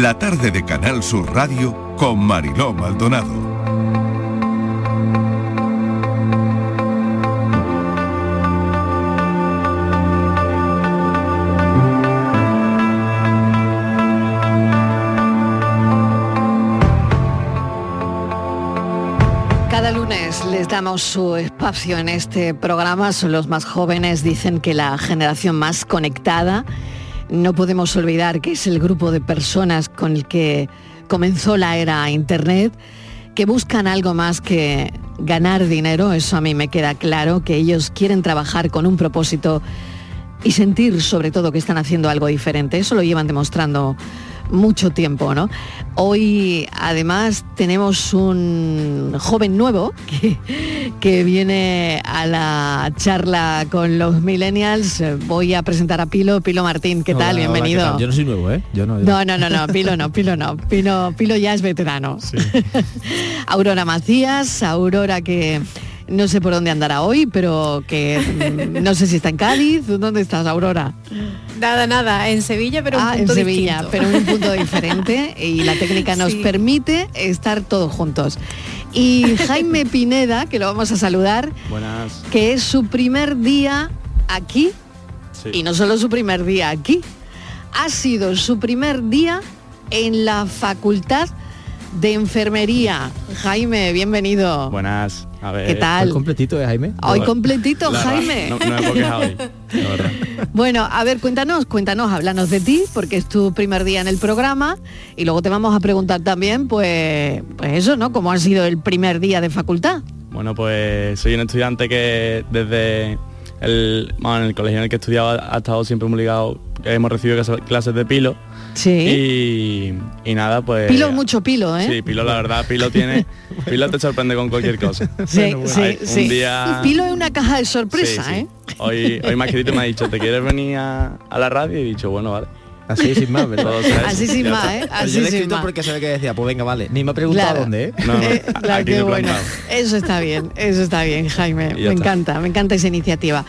La tarde de Canal Sur Radio con Mariló Maldonado. Cada lunes les damos su espacio en este programa. Son los más jóvenes, dicen que la generación más conectada. No podemos olvidar que es el grupo de personas con el que comenzó la era Internet, que buscan algo más que ganar dinero. Eso a mí me queda claro, que ellos quieren trabajar con un propósito y sentir sobre todo que están haciendo algo diferente. Eso lo llevan demostrando mucho tiempo, ¿no? Hoy además tenemos un joven nuevo que, que viene a la charla con los millennials. Voy a presentar a Pilo, Pilo Martín, ¿qué tal? Hola, hola, Bienvenido. ¿qué tal? Yo no soy nuevo, ¿eh? Yo no. yo No, no, no, no, Pilo no, Pilo no. Pilo, Pilo ya es veterano. Aurora Macías, Aurora que no sé por dónde andará hoy, pero que mm, no sé si está en Cádiz. ¿Dónde estás, Aurora? Nada, nada, en Sevilla, pero un Ah, en punto Sevilla, distinto. pero en un punto diferente y la técnica nos Sí. permite estar todos juntos. Y Jaime Pineda, que lo vamos a saludar, Buenas. que es su primer día aquí Sí. y no solo su primer día aquí, ha sido su primer día en la Facultad de Enfermería. Jaime, bienvenido. Buenas. A ver. ¿Qué tal? Hoy completito, ¿eh, Jaime? Hoy completito, La Jaime. No, no me puedo quejar hoy, la verdad. Bueno, a ver, cuéntanos, cuéntanos, háblanos de ti, porque es tu primer día en el programa y luego te vamos a preguntar también, pues, pues eso, ¿no? ¿Cómo ha sido el primer día de facultad? Bueno, pues soy un estudiante que desde el, bueno, en el colegio en el que estudiaba ha estado siempre muy ligado, hemos recibido clase- clases de pilo. Sí. Y, y nada, pues... Pilo, mucho pilo, ¿eh? Sí, Pilo, la verdad, Pilo tiene... Pilo te sorprende con cualquier cosa. Sí, sí, Hay un sí. día- Pilo es una caja de sorpresa, Sí, sí. ¿eh? Hoy, hoy me ha escrito y me ha dicho, ¿te quieres venir a, a la radio? Y he dicho, bueno, vale. Así sin más, ¿verdad? Así sin más. ¿eh? Así yo le he escrito porque sabe que decía, pues venga, vale. Ni me ha preguntado Claro. dónde, ¿eh? No, no, Eh, claro, aquí qué bueno. Eso está bien, eso está bien, Jaime. Me está. encanta, me encanta esa iniciativa.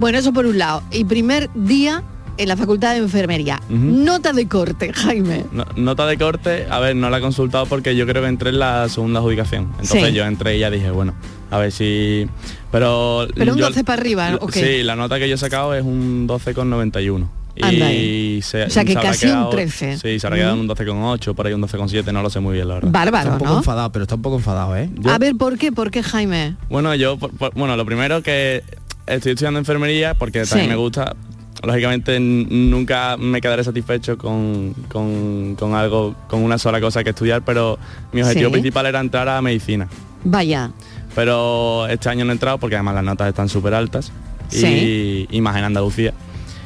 Bueno, eso por un lado. Y primer día en la Facultad de Enfermería. Nota de corte, Jaime. No- nota de corte, a ver, no la he consultado porque yo creo que entré en la segunda adjudicación. Entonces Sí. yo entré y ya dije, bueno, a ver si... Pero... Pero un yo- 12 para arriba, ¿o qué? Sí, la nota que yo he sacado es un 12,91. Anda Y se, O sea, que se casi un quedado- 13. Sí, se habrá quedado en un 12,8, por ahí un 12,7, no lo sé muy bien, la verdad. Bárbaro, Está un poco ¿no? enfadado, pero está un poco enfadado, ¿eh? A ver, ¿por qué? ¿Por qué, Jaime? Bueno, yo, por- por- bueno, lo primero que estoy estudiando enfermería porque también Sí. me gusta. Lógicamente nunca me quedaré satisfecho con, con- con algo, con una sola cosa que estudiar, pero mi objetivo Sí. principal era entrar a medicina. Vaya. Pero este año no he entrado porque además las notas están súper altas Sí. y, y más en Andalucía.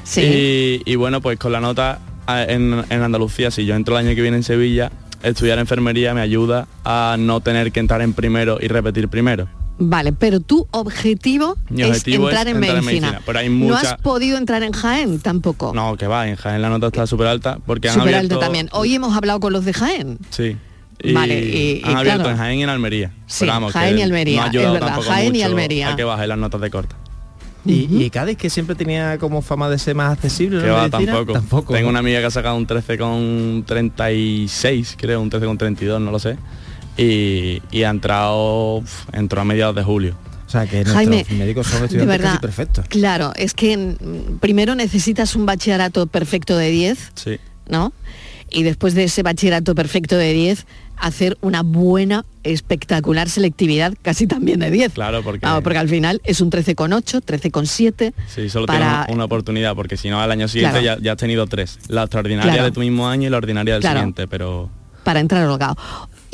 Sí. Y, y bueno, pues con la nota en, en Andalucía, si yo entro el año que viene en Sevilla, estudiar enfermería me ayuda a no tener que entrar en primero y repetir primero. Vale, pero tu objetivo, Mi es, objetivo es entrar, en, entrar en medicina. medicina, pero hay ¿No has podido entrar en Jaén tampoco? No, que va, en Jaén la nota está súper alta porque han abierto... alto también. Hoy hemos hablado con los de Jaén. Sí. Vale, y- y han abierto claro. en Jaén y en Almería. Sí, Pero vamos, Jaén y Almería, no es verdad, Jaén y Almería. A que baje las notas de corta. Y, y Cádiz, que siempre tenía como fama de ser más accesible, Que ¿no? va, tampoco. Tampoco. Tengo una amiga que ha sacado un 13 con 36, creo, un 13 con 32, no lo sé. Y, y ha entrado, entró a mediados de julio. O sea, que Jaime, nuestros médicos son de estudiantes verdad, casi perfectos. Claro, es que mm, primero necesitas un bachillerato perfecto de 10, Sí. ¿no? Y después de ese bachillerato perfecto de 10, hacer una buena, espectacular selectividad, casi también de 10. Claro, porque... Vamos, porque al final es un 13,8, 13,7. Sí, solo para- tienes una, una oportunidad, porque si no al año siguiente Claro. ya, ya has tenido tres. La extraordinaria Claro. de tu mismo año y la ordinaria del Claro. siguiente, pero... para entrar holgado.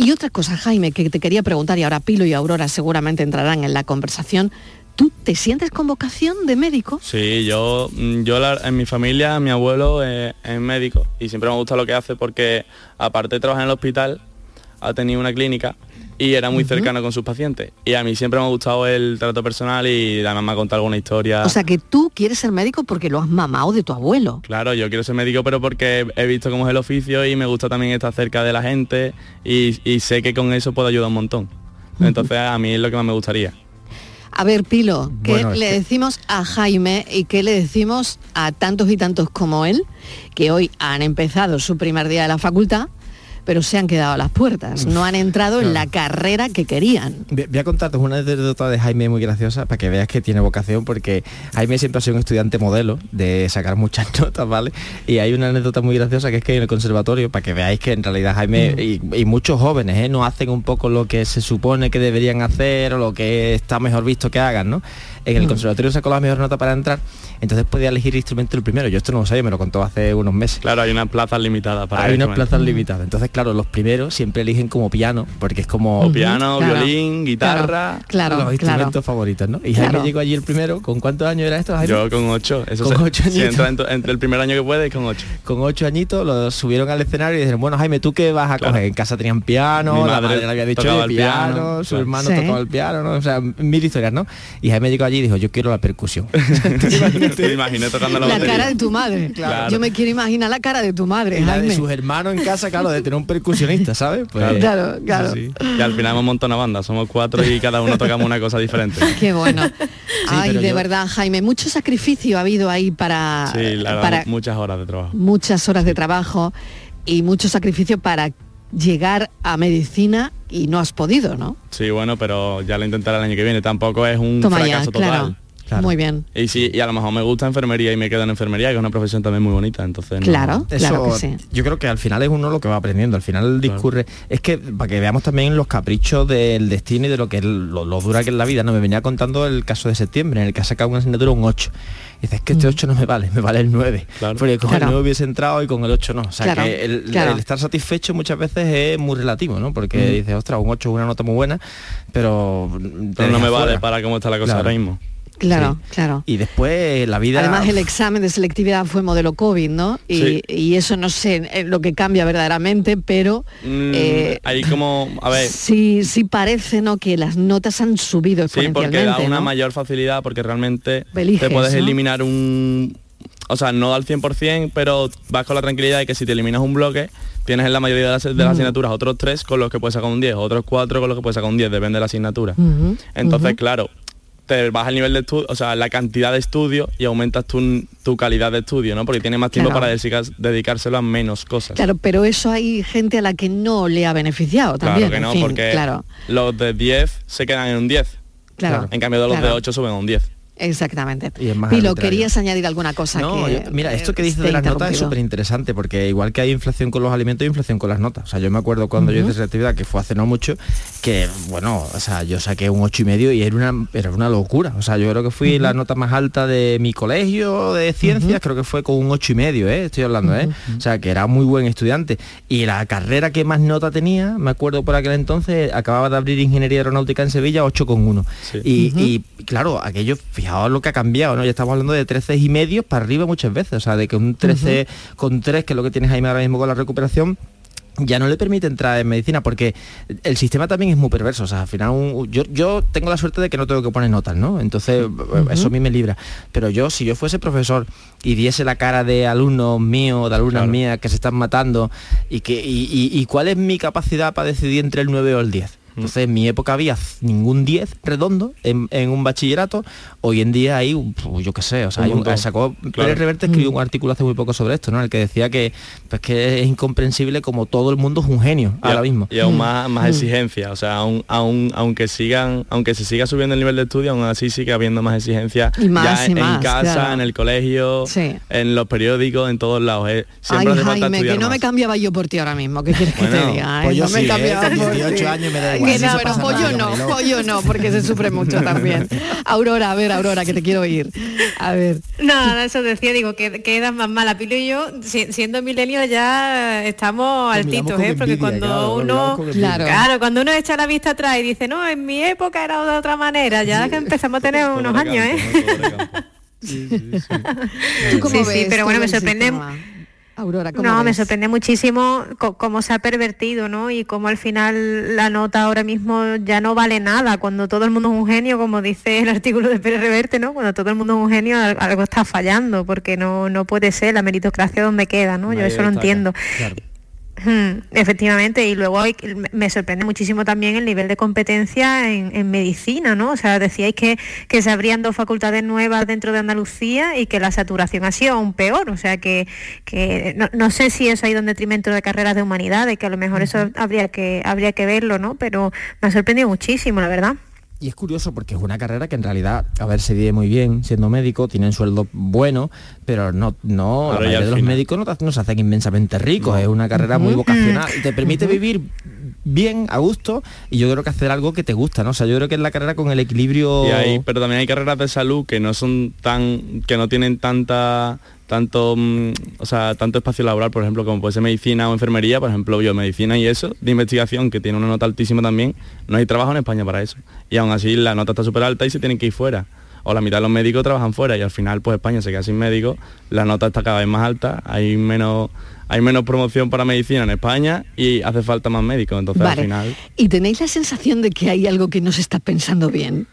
Y otra cosa, Jaime, que te quería preguntar, y ahora Pilo y Aurora seguramente entrarán en la conversación, ¿tú te sientes con vocación de médico? Sí, yo, mm, yo en mi familia, mi abuelo eh, es médico y siempre me gusta lo que hace porque aparte de trabajar en el hospital, ha tenido una clínica y era muy cercano con sus pacientes. Y a mí siempre me ha gustado el trato personal y además me ha contado alguna historia. O sea, que tú quieres ser médico porque lo has mamado de tu abuelo. Claro, yo quiero ser médico, pero porque he visto cómo es el oficio y me gusta también estar cerca de la gente y, y sé que con eso puedo ayudar un montón. Entonces a mí es lo que más me gustaría. A ver, Pilo, ¿qué Bueno, le que- decimos a Jaime y qué le decimos a tantos y tantos como él, que hoy han empezado su primer día de la facultad, pero se han quedado a las puertas, no han entrado en la carrera que querían? Voy a contarte una anécdota de Jaime muy graciosa para que veas que tiene vocación porque Jaime siempre ha sido un estudiante modelo de sacar muchas notas, ¿vale? Y hay una anécdota muy graciosa que es que en el conservatorio, para que veáis que en realidad Jaime y, y muchos jóvenes ¿eh? no hacen un poco lo que se supone que deberían hacer o lo que está mejor visto que hagan, ¿no? En el Mm. conservatorio sacó la mejor nota para entrar, entonces podía elegir instrumento el primero. Yo esto no lo sabía, me lo contó hace unos meses. Claro, hay unas plazas limitadas para Hay unas plazas limitadas. Entonces claro, los primeros siempre eligen como piano, porque es como... O piano, violín, guitarra... Claro, los instrumentos favoritos, ¿no? Y Jaime llegó allí el primero, ¿con cuántos años era esto, Jaime? Yo con ocho. Eso Con se- ocho si añitos. entra en- entre el primer año que puede con ocho. Con ocho añitos lo subieron al escenario y dijeron, bueno Jaime, ¿tú qué vas a coger? En casa tenían piano, Mi la madre le había dicho tocaba "Oye, el piano, piano, su hermano Sí. tocaba el piano, ¿no? O sea, mil historias, ¿no? Y Jaime llegó allí y dijo, yo quiero la percusión. Te imaginé tocando la, La cara de tu madre. Claro. Yo me quiero imaginar la cara de tu madre, Y la de Jaime. sus hermanos en casa, claro, de tener un percusionista, ¿sabes? Pues, Claro, claro. Sí, sí. Y al final hemos montado una banda, somos cuatro y cada uno tocamos una cosa diferente. Qué bueno. Ay, pero de yo- verdad, Jaime, mucho sacrificio ha habido ahí para, Sí, la verdad, para muchas horas de trabajo. muchas horas de trabajo y mucho sacrificio para llegar a medicina y no has podido, ¿no? Sí, bueno, pero ya lo intentaré el año que viene. Tampoco es un Toma ya, fracaso claro. Muy bien. Y sí, y a lo mejor me gusta enfermería y me quedo en enfermería, que es una profesión también muy bonita, entonces no- Claro, Eso, Yo creo que al final es uno lo que va aprendiendo. Al final discurre. Es que para que veamos también los caprichos del destino y de lo que es lo, lo dura que es la vida. No me venía contando el caso de septiembre, en el que ha sacado una asignatura un 8. Y dices que este 8 no me vale, me vale el 9. Porque con Claro. el 9 hubiese entrado y con el 8 no. O sea Claro, que el, claro. el estar satisfecho muchas veces es muy relativo, ¿no? Porque Mm. dices, ostras, un 8 es una nota muy buena, pero. Pero no me vale para cómo está la cosa Claro. ahora mismo. Claro, claro. Y después la vida. Además el examen de selectividad fue modelo COVID, ¿no? Y, Sí. y eso no sé eh, lo que cambia verdaderamente, pero Mm, eh, ahí como, a ver, sí, sí parece, ¿no? Que las notas han subido sí, porque da una ¿no? mayor facilidad porque realmente Eliges, te puedes ¿no? eliminar un... O sea, no al 100%, pero vas con la tranquilidad de que si te eliminas un bloque, tienes en la mayoría de las, de las asignaturas otros tres con los que puedes sacar un 10, otros cuatro con los que puedes sacar un 10, depende de la asignatura. Entonces, claro, te baja el nivel de estudio, o sea, la cantidad de estudio y aumentas tu, tu calidad de estudio, ¿no? Porque tienes más tiempo Claro. para dedicárselo a menos cosas. Claro, pero eso hay gente a la que no le ha beneficiado Claro también. que en no, fin, porque claro, los de 10 se quedan en un 10. Claro, En cambio de los de claro. 8 suben a un 10. Exactamente. Y es más Pilo, arbitrario. querías añadir alguna cosa No, que yo- mira, esto que dices de las notas es súper interesante porque igual que hay inflación con los alimentos, hay inflación con las notas. O sea, yo me acuerdo cuando yo hice selectividad, que fue hace no mucho, que bueno, o sea, yo saqué un ocho y medio y era una, era una locura. O sea, yo creo que fui la nota más alta de mi colegio de ciencias, creo que fue con un ocho y medio, ¿eh? estoy hablando, ¿eh? O sea, que era muy buen estudiante. Y la carrera que más nota tenía, me acuerdo por aquel entonces, acababa de abrir ingeniería aeronáutica en Sevilla, 8,1. Y, Ujú. y, claro, aquello, fijaos lo que ha cambiado, ¿no? Ya estamos hablando de 13 y medio para arriba muchas veces, o sea, de que un 13 con 3, que es lo que tienes Jaime ahora mismo con la recuperación, ya no le permite entrar en medicina porque el sistema también es muy perverso. O sea, al final un- yo, yo tengo la suerte de que no tengo que poner notas, ¿no? Entonces eso a mí me libra. Pero yo, si yo fuese profesor y diese la cara de alumnos míos, de alumnas mías que se están matando y que y, y- y cuál es mi capacidad para decidir entre el 9 o el 10. Entonces en mi época había ningún 10 redondo en, en un bachillerato, hoy en día hay, un- pues, yo qué sé, o sea, Un hay un- sacó, Claro. Pérez Reverte escribió un artículo hace muy poco sobre esto, ¿no? En el que decía que, pues, que es incomprensible como todo el mundo es un genio Y, ahora a- mismo. y aún más, más Mm. exigencia, o sea, aún, aún, aunque sigan, aunque se siga subiendo el nivel de estudio, aún así sigue habiendo más exigencia Y más ya y en, casa, claro. en el colegio, Sí. en los periódicos, en todos lados. eh. Ay, Siempre hace falta Jaime, que no más. me cambiaba yo por ti ahora mismo. ¿Qué quieres que te diga? pues eh? yo no me sí, ¿eh? cambiaba Con por 18 ti. años me da no, pasa no, pollo no, pollo no, porque se sufre mucho también. Aurora, a ver, Aurora, que te quiero oír. A ver. Nada, eso decía, digo, que, que edad más mala. Pilo y yo, si- siendo milenios ya estamos altitos, ¿eh? Porque envidia, cuando claro, uno, claro. cuando uno echa la vista atrás y dice, no, en mi época era de otra manera, ya que empezamos a tener unos años, ¿eh? ¿Tú cómo Sí, sí, ves pero bueno, me sorprende- sistema? Aurora, ¿cómo No, me sorprende muchísimo cómo se ha pervertido, ¿no? Y cómo al final la nota ahora mismo ya no vale nada, cuando todo el mundo es un genio, como dice el artículo de Pérez Reverte, ¿no? Cuando todo el mundo es un genio, al- algo está fallando, porque no, no puede ser la meritocracia donde queda, ¿no? Yo eso lo entiendo. Claro. Hmm, Efectivamente, y luego hay- me sorprende muchísimo también el nivel de competencia en, en medicina, ¿no? O sea, decíais que, que se abrían dos facultades nuevas dentro de Andalucía y que la saturación ha sido aún peor, o sea que, que no, no sé si eso ha ido en detrimento de carreras de humanidades, que a lo mejor eso habría que, habría que verlo, ¿no? Pero me ha sorprendido muchísimo, la verdad. Y es curioso porque es una carrera que en realidad, a ver, se vive muy bien siendo médico, tienen sueldo bueno, pero no, no, Ahora mayoría de los final. médicos no, no se hacen inmensamente ricos, es una carrera muy vocacional y te permite vivir bien, a gusto, y yo creo que hacer algo que te gusta, ¿no? O sea, yo creo que es la carrera con el equilibrio... Y hay, pero también hay carreras de salud que no son tan, que no tienen tanta tanto, mm, o sea, tanto espacio laboral, por ejemplo, como puede ser medicina o enfermería, por ejemplo, biomedicina y eso, de investigación, que tiene una nota altísima también, no hay trabajo en España para eso. Y aún así la nota está súper alta y se tienen que ir fuera. O la mitad de los médicos trabajan fuera y al final pues España se queda sin médicos, la nota está cada vez más alta, hay menos hay menos promoción para medicina en España y hace falta más médicos, entonces al final... ¿Y tenéis la sensación de que hay algo que no se está pensando bien?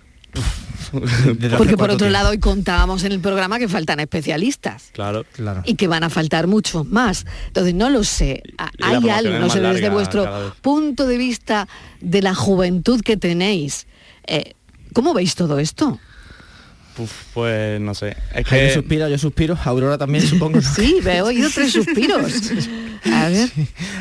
Porque por otro lado hoy contábamos en el programa que faltan especialistas. Claro, claro. Y que van a faltar muchos más. Entonces no lo sé. Hay algo, no sé, desde vuestro punto de vista de la juventud que tenéis. Eh, ¿Cómo veis todo esto? Pues no sé. Es que... suspira, yo suspiro, Aurora también supongo. sí, me he oído tres suspiros. A ver.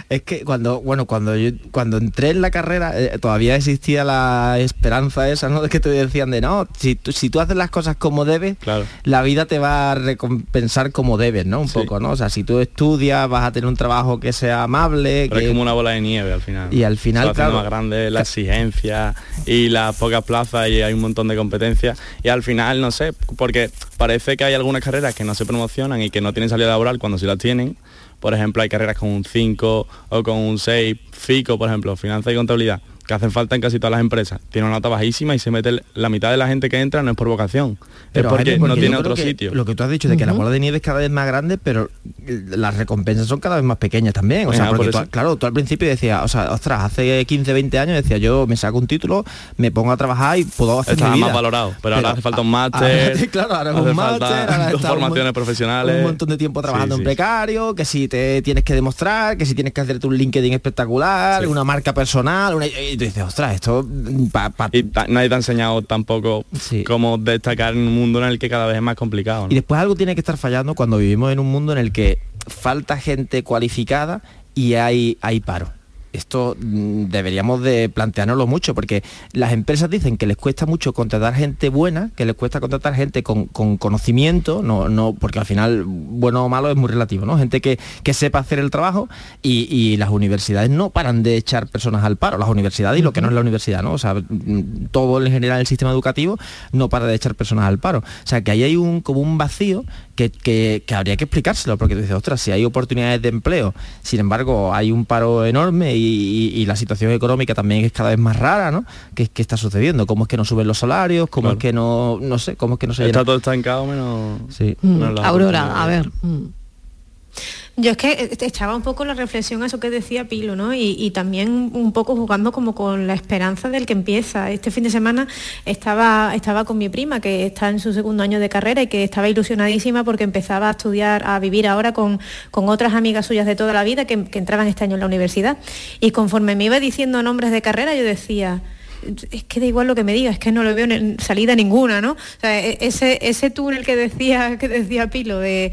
Es que cuando, bueno, cuando yo cuando entré en la carrera eh, todavía existía la esperanza esa, ¿no? De que te decían de no, si tú, si tú haces las cosas como debes, la vida te va a recompensar como debes, ¿no? Un poco, ¿no? O sea, si tú estudias, vas a tener un trabajo que sea amable. que... es como una bola de nieve al final. Y al final, claro, más grande la exigencia y las pocas plazas y hay un montón de competencias. Y al final, no sé, porque parece que hay algunas carreras que no se promocionan y que no tienen salida laboral cuando sí las tienen. Por ejemplo, hay carreras con un 5 o con un 6, FICO, por ejemplo, finanzas y contabilidad que hacen falta en casi todas las empresas. Tiene una nota bajísima y se mete la mitad de la gente que entra no es por vocación, pero es porque, no tiene otro sitio. Lo que tú has dicho de que la bola de nieve es cada vez más grande, pero las recompensas son cada vez más pequeñas también. O sea, porque claro, tú al principio decías, o sea, ostras, hace 15, 20 años decía yo me saco un título, me pongo a trabajar y puedo hacer Estaba mi vida. más valorado, pero, ahora hace falta un máster. claro, ahora un máster, dos formaciones profesionales. Un montón de tiempo trabajando en precario, que si te tienes que demostrar, que si tienes que hacerte un LinkedIn espectacular, una marca personal, y tú dices, ostras, esto y nadie te ha enseñado tampoco cómo destacar en un mundo en el que cada vez es más complicado. Y después algo tiene que estar fallando cuando vivimos en un mundo en el que falta gente cualificada y hay, hay paro esto mm, deberíamos de mucho, porque las empresas dicen que les cuesta mucho contratar gente buena, que les cuesta contratar gente con, conocimiento, no, no, porque al final bueno o malo es muy relativo, ¿no? Gente que, sepa hacer el trabajo y, las universidades no paran de echar personas al paro, las universidades y lo que no es la universidad, ¿no? O sea, mm, todo en general el sistema educativo no para de echar personas al paro. O sea, que ahí hay un como un vacío que, que, habría que explicárselo, porque tú dices, ostras, si hay oportunidades de empleo, sin embargo hay un paro enorme y, la situación económica también es cada vez más rara, ¿no? ¿Qué, está sucediendo? ¿Cómo es que no suben los salarios? ¿Cómo es que no, no sé, cómo es que no se Está todo estancado menos... Sí. Aurora, a ver. Mm. Yo es que eh, echaba un poco la reflexión a eso que decía Pilo, ¿no? Y, también un poco jugando como con la esperanza del que empieza. Este fin de semana estaba, estaba con mi prima, que está en su segundo año de carrera y que estaba ilusionadísima porque empezaba a estudiar, a vivir ahora con, con otras amigas suyas de toda la vida que, que entraban este año en la universidad. Y conforme me iba diciendo nombres de carrera, yo decía, es que da igual lo que me diga, es que no lo veo en salida ninguna, ¿no? O sea, e, ese, ese túnel que decía, que decía Pilo de,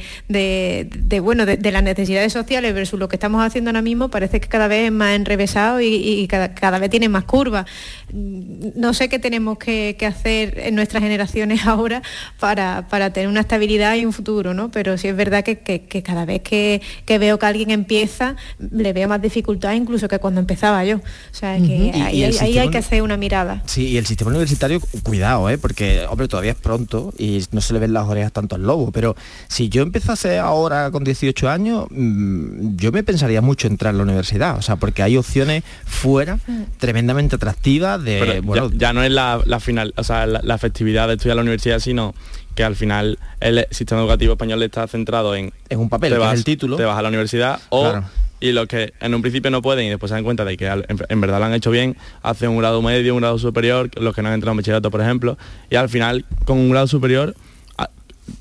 bueno, de, las necesidades sociales versus lo que estamos haciendo ahora mismo, parece que cada vez es más enrevesado y, cada, vez tiene más curvas. No sé qué tenemos que, hacer en nuestras generaciones ahora para, tener una estabilidad y un futuro, ¿no? Pero sí es verdad que, cada vez que, veo que alguien empieza, le veo más dificultad incluso que cuando empezaba yo. O sea, que ahí, ahí hay que hacer una mirada. Sí, y el sistema universitario, cuidado, ¿eh? porque, hombre, todavía es pronto y no se le ven las orejas tanto al lobo, pero si yo empezase ahora con 18 años, mm, yo me pensaría mucho entrar a la universidad, o sea, porque hay opciones fuera tremendamente atractivas de... bueno, ya, no es la, final, o sea, la, efectividad de estudiar la universidad, sino que al final el sistema educativo español está centrado en... Es un papel, que es el título. Te vas a la universidad o y los que en un principio no pueden y después se dan cuenta de que en, verdad lo han hecho bien, hacen un grado medio, un grado superior, los que no han entrado en bachillerato, por ejemplo, y al final con un grado superior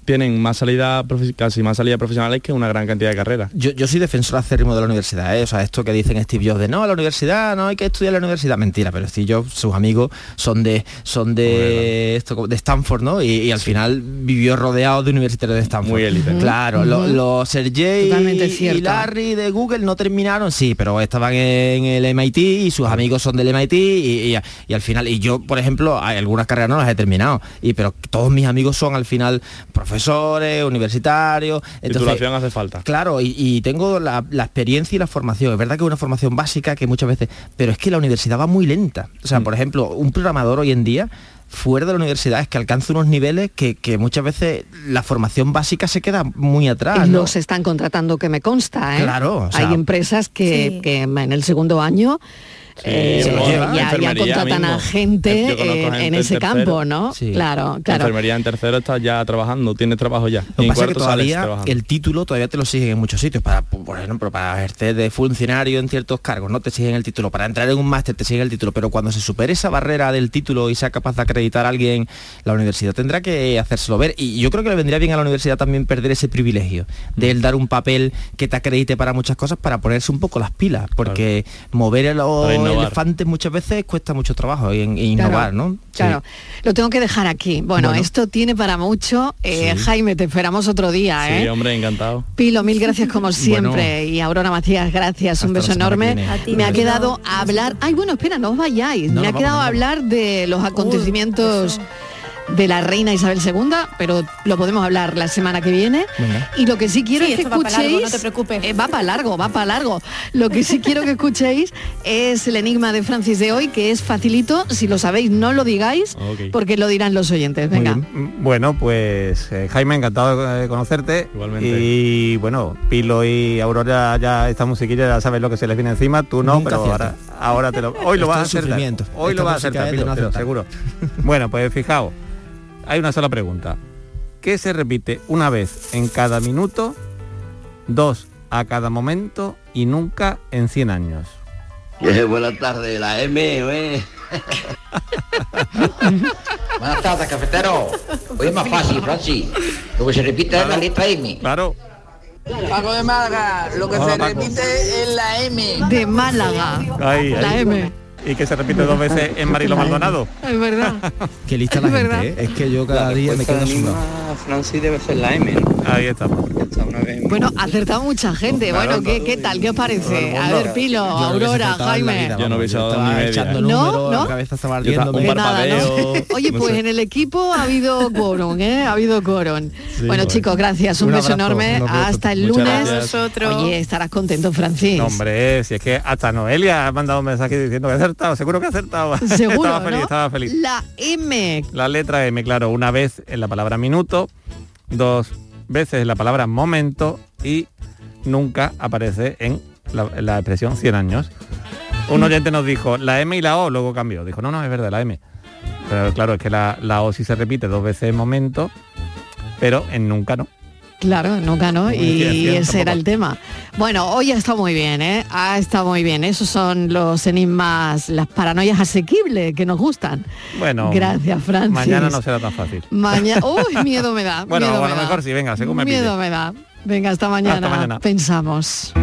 tienen más salida casi más salidas profesionales que una gran cantidad de carreras. Yo, yo soy defensor acérrimo de la universidad, ¿eh? o sea, esto que dicen Steve Jobs de no, a la universidad no hay que estudiar la universidad, mentira, pero Steve Jobs, sus amigos son de son de esto, de Stanford, ¿no? Y, al final vivió rodeado de universitarios de Stanford. Muy élite. Claro, los, Sergey y Larry de Google no terminaron, sí, pero estaban en el MIT y sus amigos son del MIT y, al final, y yo, por ejemplo, hay algunas carreras no las he terminado, y pero todos mis amigos son al final profesores, universitarios. Entonces, Titulación hace falta. Claro, y, y tengo la, la experiencia y la formación. Es verdad que es una formación básica que muchas veces, pero es que la universidad va muy lenta. O sea, por ejemplo, un programador hoy en día fuera de la universidad es que alcanza unos niveles que, que muchas veces la formación básica se queda muy atrás. ¿no? Los están contratando que me consta, ¿eh? Claro, o sea- Hay empresas que, que en el segundo año eh, lo lleva. ya, contratan a gente, en- gente en en ese tercero. campo, ¿no? Claro, claro. Enfermería en tercero está ya trabajando, tiene trabajo ya. Lo Y que en pasa es que todavía el título todavía te lo siguen en muchos sitios. Para, por ejemplo, para ejercer de funcionario en ciertos cargos, no te siguen el título. Para entrar en un máster te siguen el título. Pero cuando se supere esa barrera del título y sea capaz de acreditar a alguien, la universidad tendrá que hacérselo ver. Y yo creo que le vendría bien a la universidad también perder ese privilegio de él dar un papel que te acredite para muchas cosas para ponerse un poco las pilas. Porque mover a los innovar. elefantes muchas veces cuesta mucho trabajo Claro, innovar, ¿no? Claro, lo tengo que dejar aquí. Bueno, Bueno. esto tiene para mucho. Eh, Sí. Jaime, te esperamos otro día, Sí, ¿eh? hombre, encantado. Pilo, mil gracias como siempre. y Aurora Macías, gracias. Un beso enorme. viene. A ti, Me ha quedado a hablar. Ay, bueno, espera, no os vayáis. No, Me no, ha quedado a vamos. hablar de los acontecimientos de la reina Isabel II, pero lo podemos hablar la semana que viene. Venga. Y lo que sí quiero Sí, es que esto va pa' escuchéis. largo, no te preocupes. Eh, va para largo, va para largo. Lo que sí quiero que escuchéis es el enigma de Francis de hoy, que es facilito. Si lo sabéis, no lo digáis, porque lo dirán los oyentes. Venga. bien. Bueno, pues eh, Jaime, encantado de conocerte. Igualmente. Y bueno, Pilo y Aurora ya esta musiquilla ya sabes lo que se les viene encima, tú no, Nunca pero ahora, ahora te lo. Hoy lo vas a hacer. Hoy Esta lo vas a es de Pilo, no aseguro. bueno, pues fijaos, hay una sola pregunta. ¿Qué se repite una vez en cada minuto, dos a cada momento y nunca en 100 años? buenas tardes, la M, ¿eh? Buenas tardes, cafetero. Hoy es más fácil, Francis. Lo que se repite es la letra M. Claro. Paco de Málaga, lo que Hola, se Paco. repite es la M. De Málaga. Ahí, La. M. Y que se repite dos veces en Marilo Maldonado. Es verdad. Qué lista la Es gente, verdad. ¿eh? Es que yo cada día me quedo asombrado. Francis debe ser la M, Ahí estamos. Bueno, ha acertado mucha gente. Claro, bueno, ¿qué, tal? ¿Qué os parece? A ver, Pilo, Aurora, Jaime. vida, Yo no hubiese dado ni media. echando No, números, no. la cabeza estaba Yo estaba- ardiéndome. un Nada, ¿no? parpadeo, Oye, no pues sé. en el equipo ha habido quórum, ¿eh? Ha habido quórum. bueno, chicos, gracias. Un, Un beso abrazo, enorme. Hasta el lunes. Nosotros. Oye, estarás contento, Francis. No, hombre, si es que hasta Noelia ha mandado un mensaje diciendo que ha acertado, seguro que ha acertado. Seguro, estaba feliz, ¿no? estaba feliz. La M. La letra M, claro, una vez en la palabra minuto, dos veces la palabra momento y nunca aparece en la, en la expresión 100 años. Un oyente nos dijo la M y la O, luego cambió. Dijo, no, no, es verdad, la M. Pero claro, es que la, la O sí se repite dos veces en momento, pero en nunca no. Claro, nunca no. Muy Y ese era el tema. Bueno, hoy ha estado muy bien, ¿eh? Ha estado muy bien. Esos son los enigmas, las paranoias asequibles que nos gustan. Bueno, Gracias, Francis. mañana no será tan fácil. Mañana. Uy, miedo me da. Bueno, miedo a me lo da. mejor sí, venga, según me pille. Miedo me da. Venga, hasta mañana. mañana. Pensamos.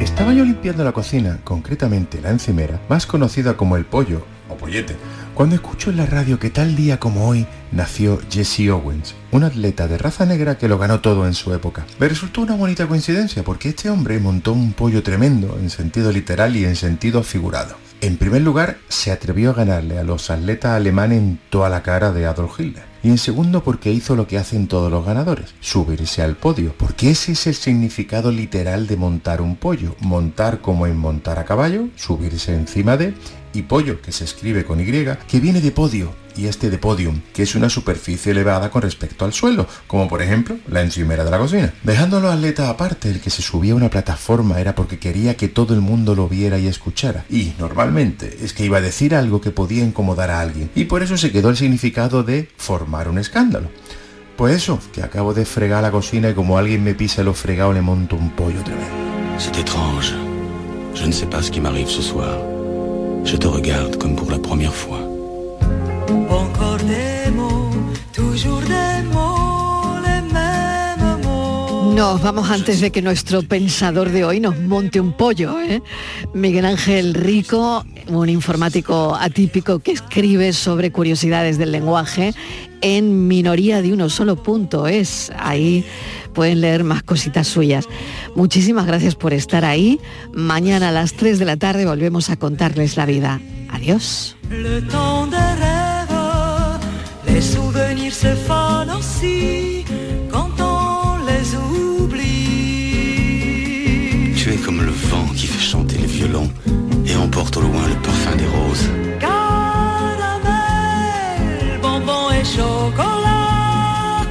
Estaba yo limpiando la cocina, concretamente la encimera, más conocida como el pollo pollete, cuando escucho en la radio que tal día como hoy nació Jesse Owens, un atleta de raza negra que lo ganó todo en su época. Me resultó una bonita coincidencia porque este hombre montó un pollo tremendo en sentido literal y en sentido figurado. En primer lugar, se atrevió a ganarle a los atletas alemanes en toda la cara de Adolf Hitler. Y en segundo, porque hizo lo que hacen todos los ganadores, subirse al podio. Porque ese es el significado literal de montar un pollo. Montar como en montar a caballo, subirse encima de, y pollo, que se escribe con Y, que viene de podio, y este de podium, que es una superficie elevada con respecto al suelo, como por ejemplo la encimera de la cocina. Dejando a los atletas aparte, el que se subía a una plataforma era porque quería que todo el mundo lo viera y escuchara. Y normalmente es que iba a decir algo que podía incomodar a alguien, y por eso se quedó el significado de formar un escándalo. Pues eso, que acabo de fregar la cocina y como alguien me pisa los fregados le monto un pollo tremendo. C'est étrange. Je ne sais pas ce qui m'arrive ce soir. Je te regarde comme pour la première fois. Encore des mots, toujours des mots, les mêmes mots. Nos vamos antes de que nuestro pensador de hoy nos monte un pollo, ¿eh? Miguel Ángel Rico, un informático atípico que escribe sobre curiosidades del lenguaje en minoría de uno solo punto es. Ahí pueden leer más cositas suyas. Muchísimas gracias por estar ahí. Mañana a las 3 de la tarde volvemos a contarles la vida. Adiós. Tu es comme le vent qui fait chanter les violons et emporte au loin le parfum des roses. Caramel, bonbon et chocolat.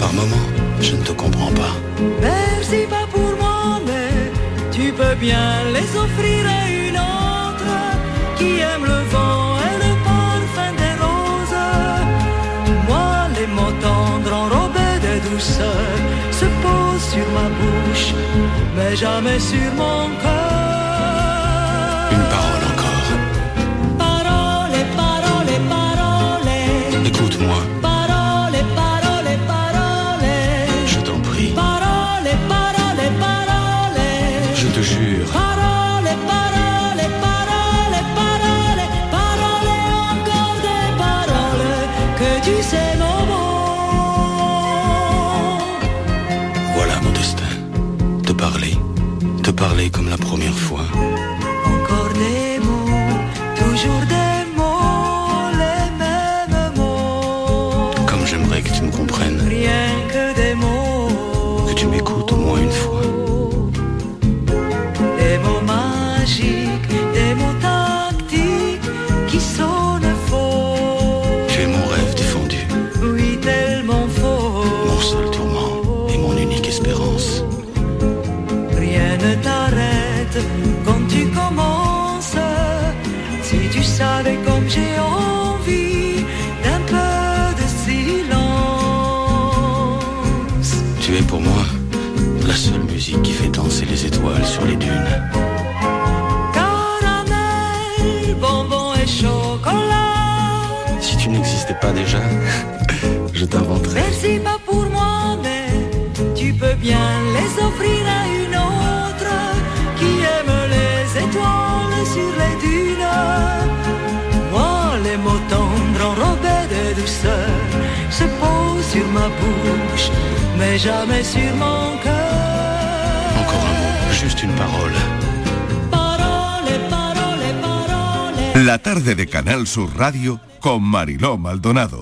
Par moments, je ne te comprends pas. Merci pas pour moi, mais tu peux bien les offrir à une autre qui aime le vent et le parfum des roses. Moi, les mots tendres enrobés de douceur se posent sur ma bouche, mais jamais sur mon cœur. Je te jure. Parole, parole, parole, parole. Parole, encore des paroles que tu sais mots. Voilà mon destin. Te parler. Te parler comme la première ma bouche, mais jamais sur mon cœur. Encore un mot, juste une parole. Parole, parole, parole. La tarde de Canal Sur Radio con Mariló Maldonado.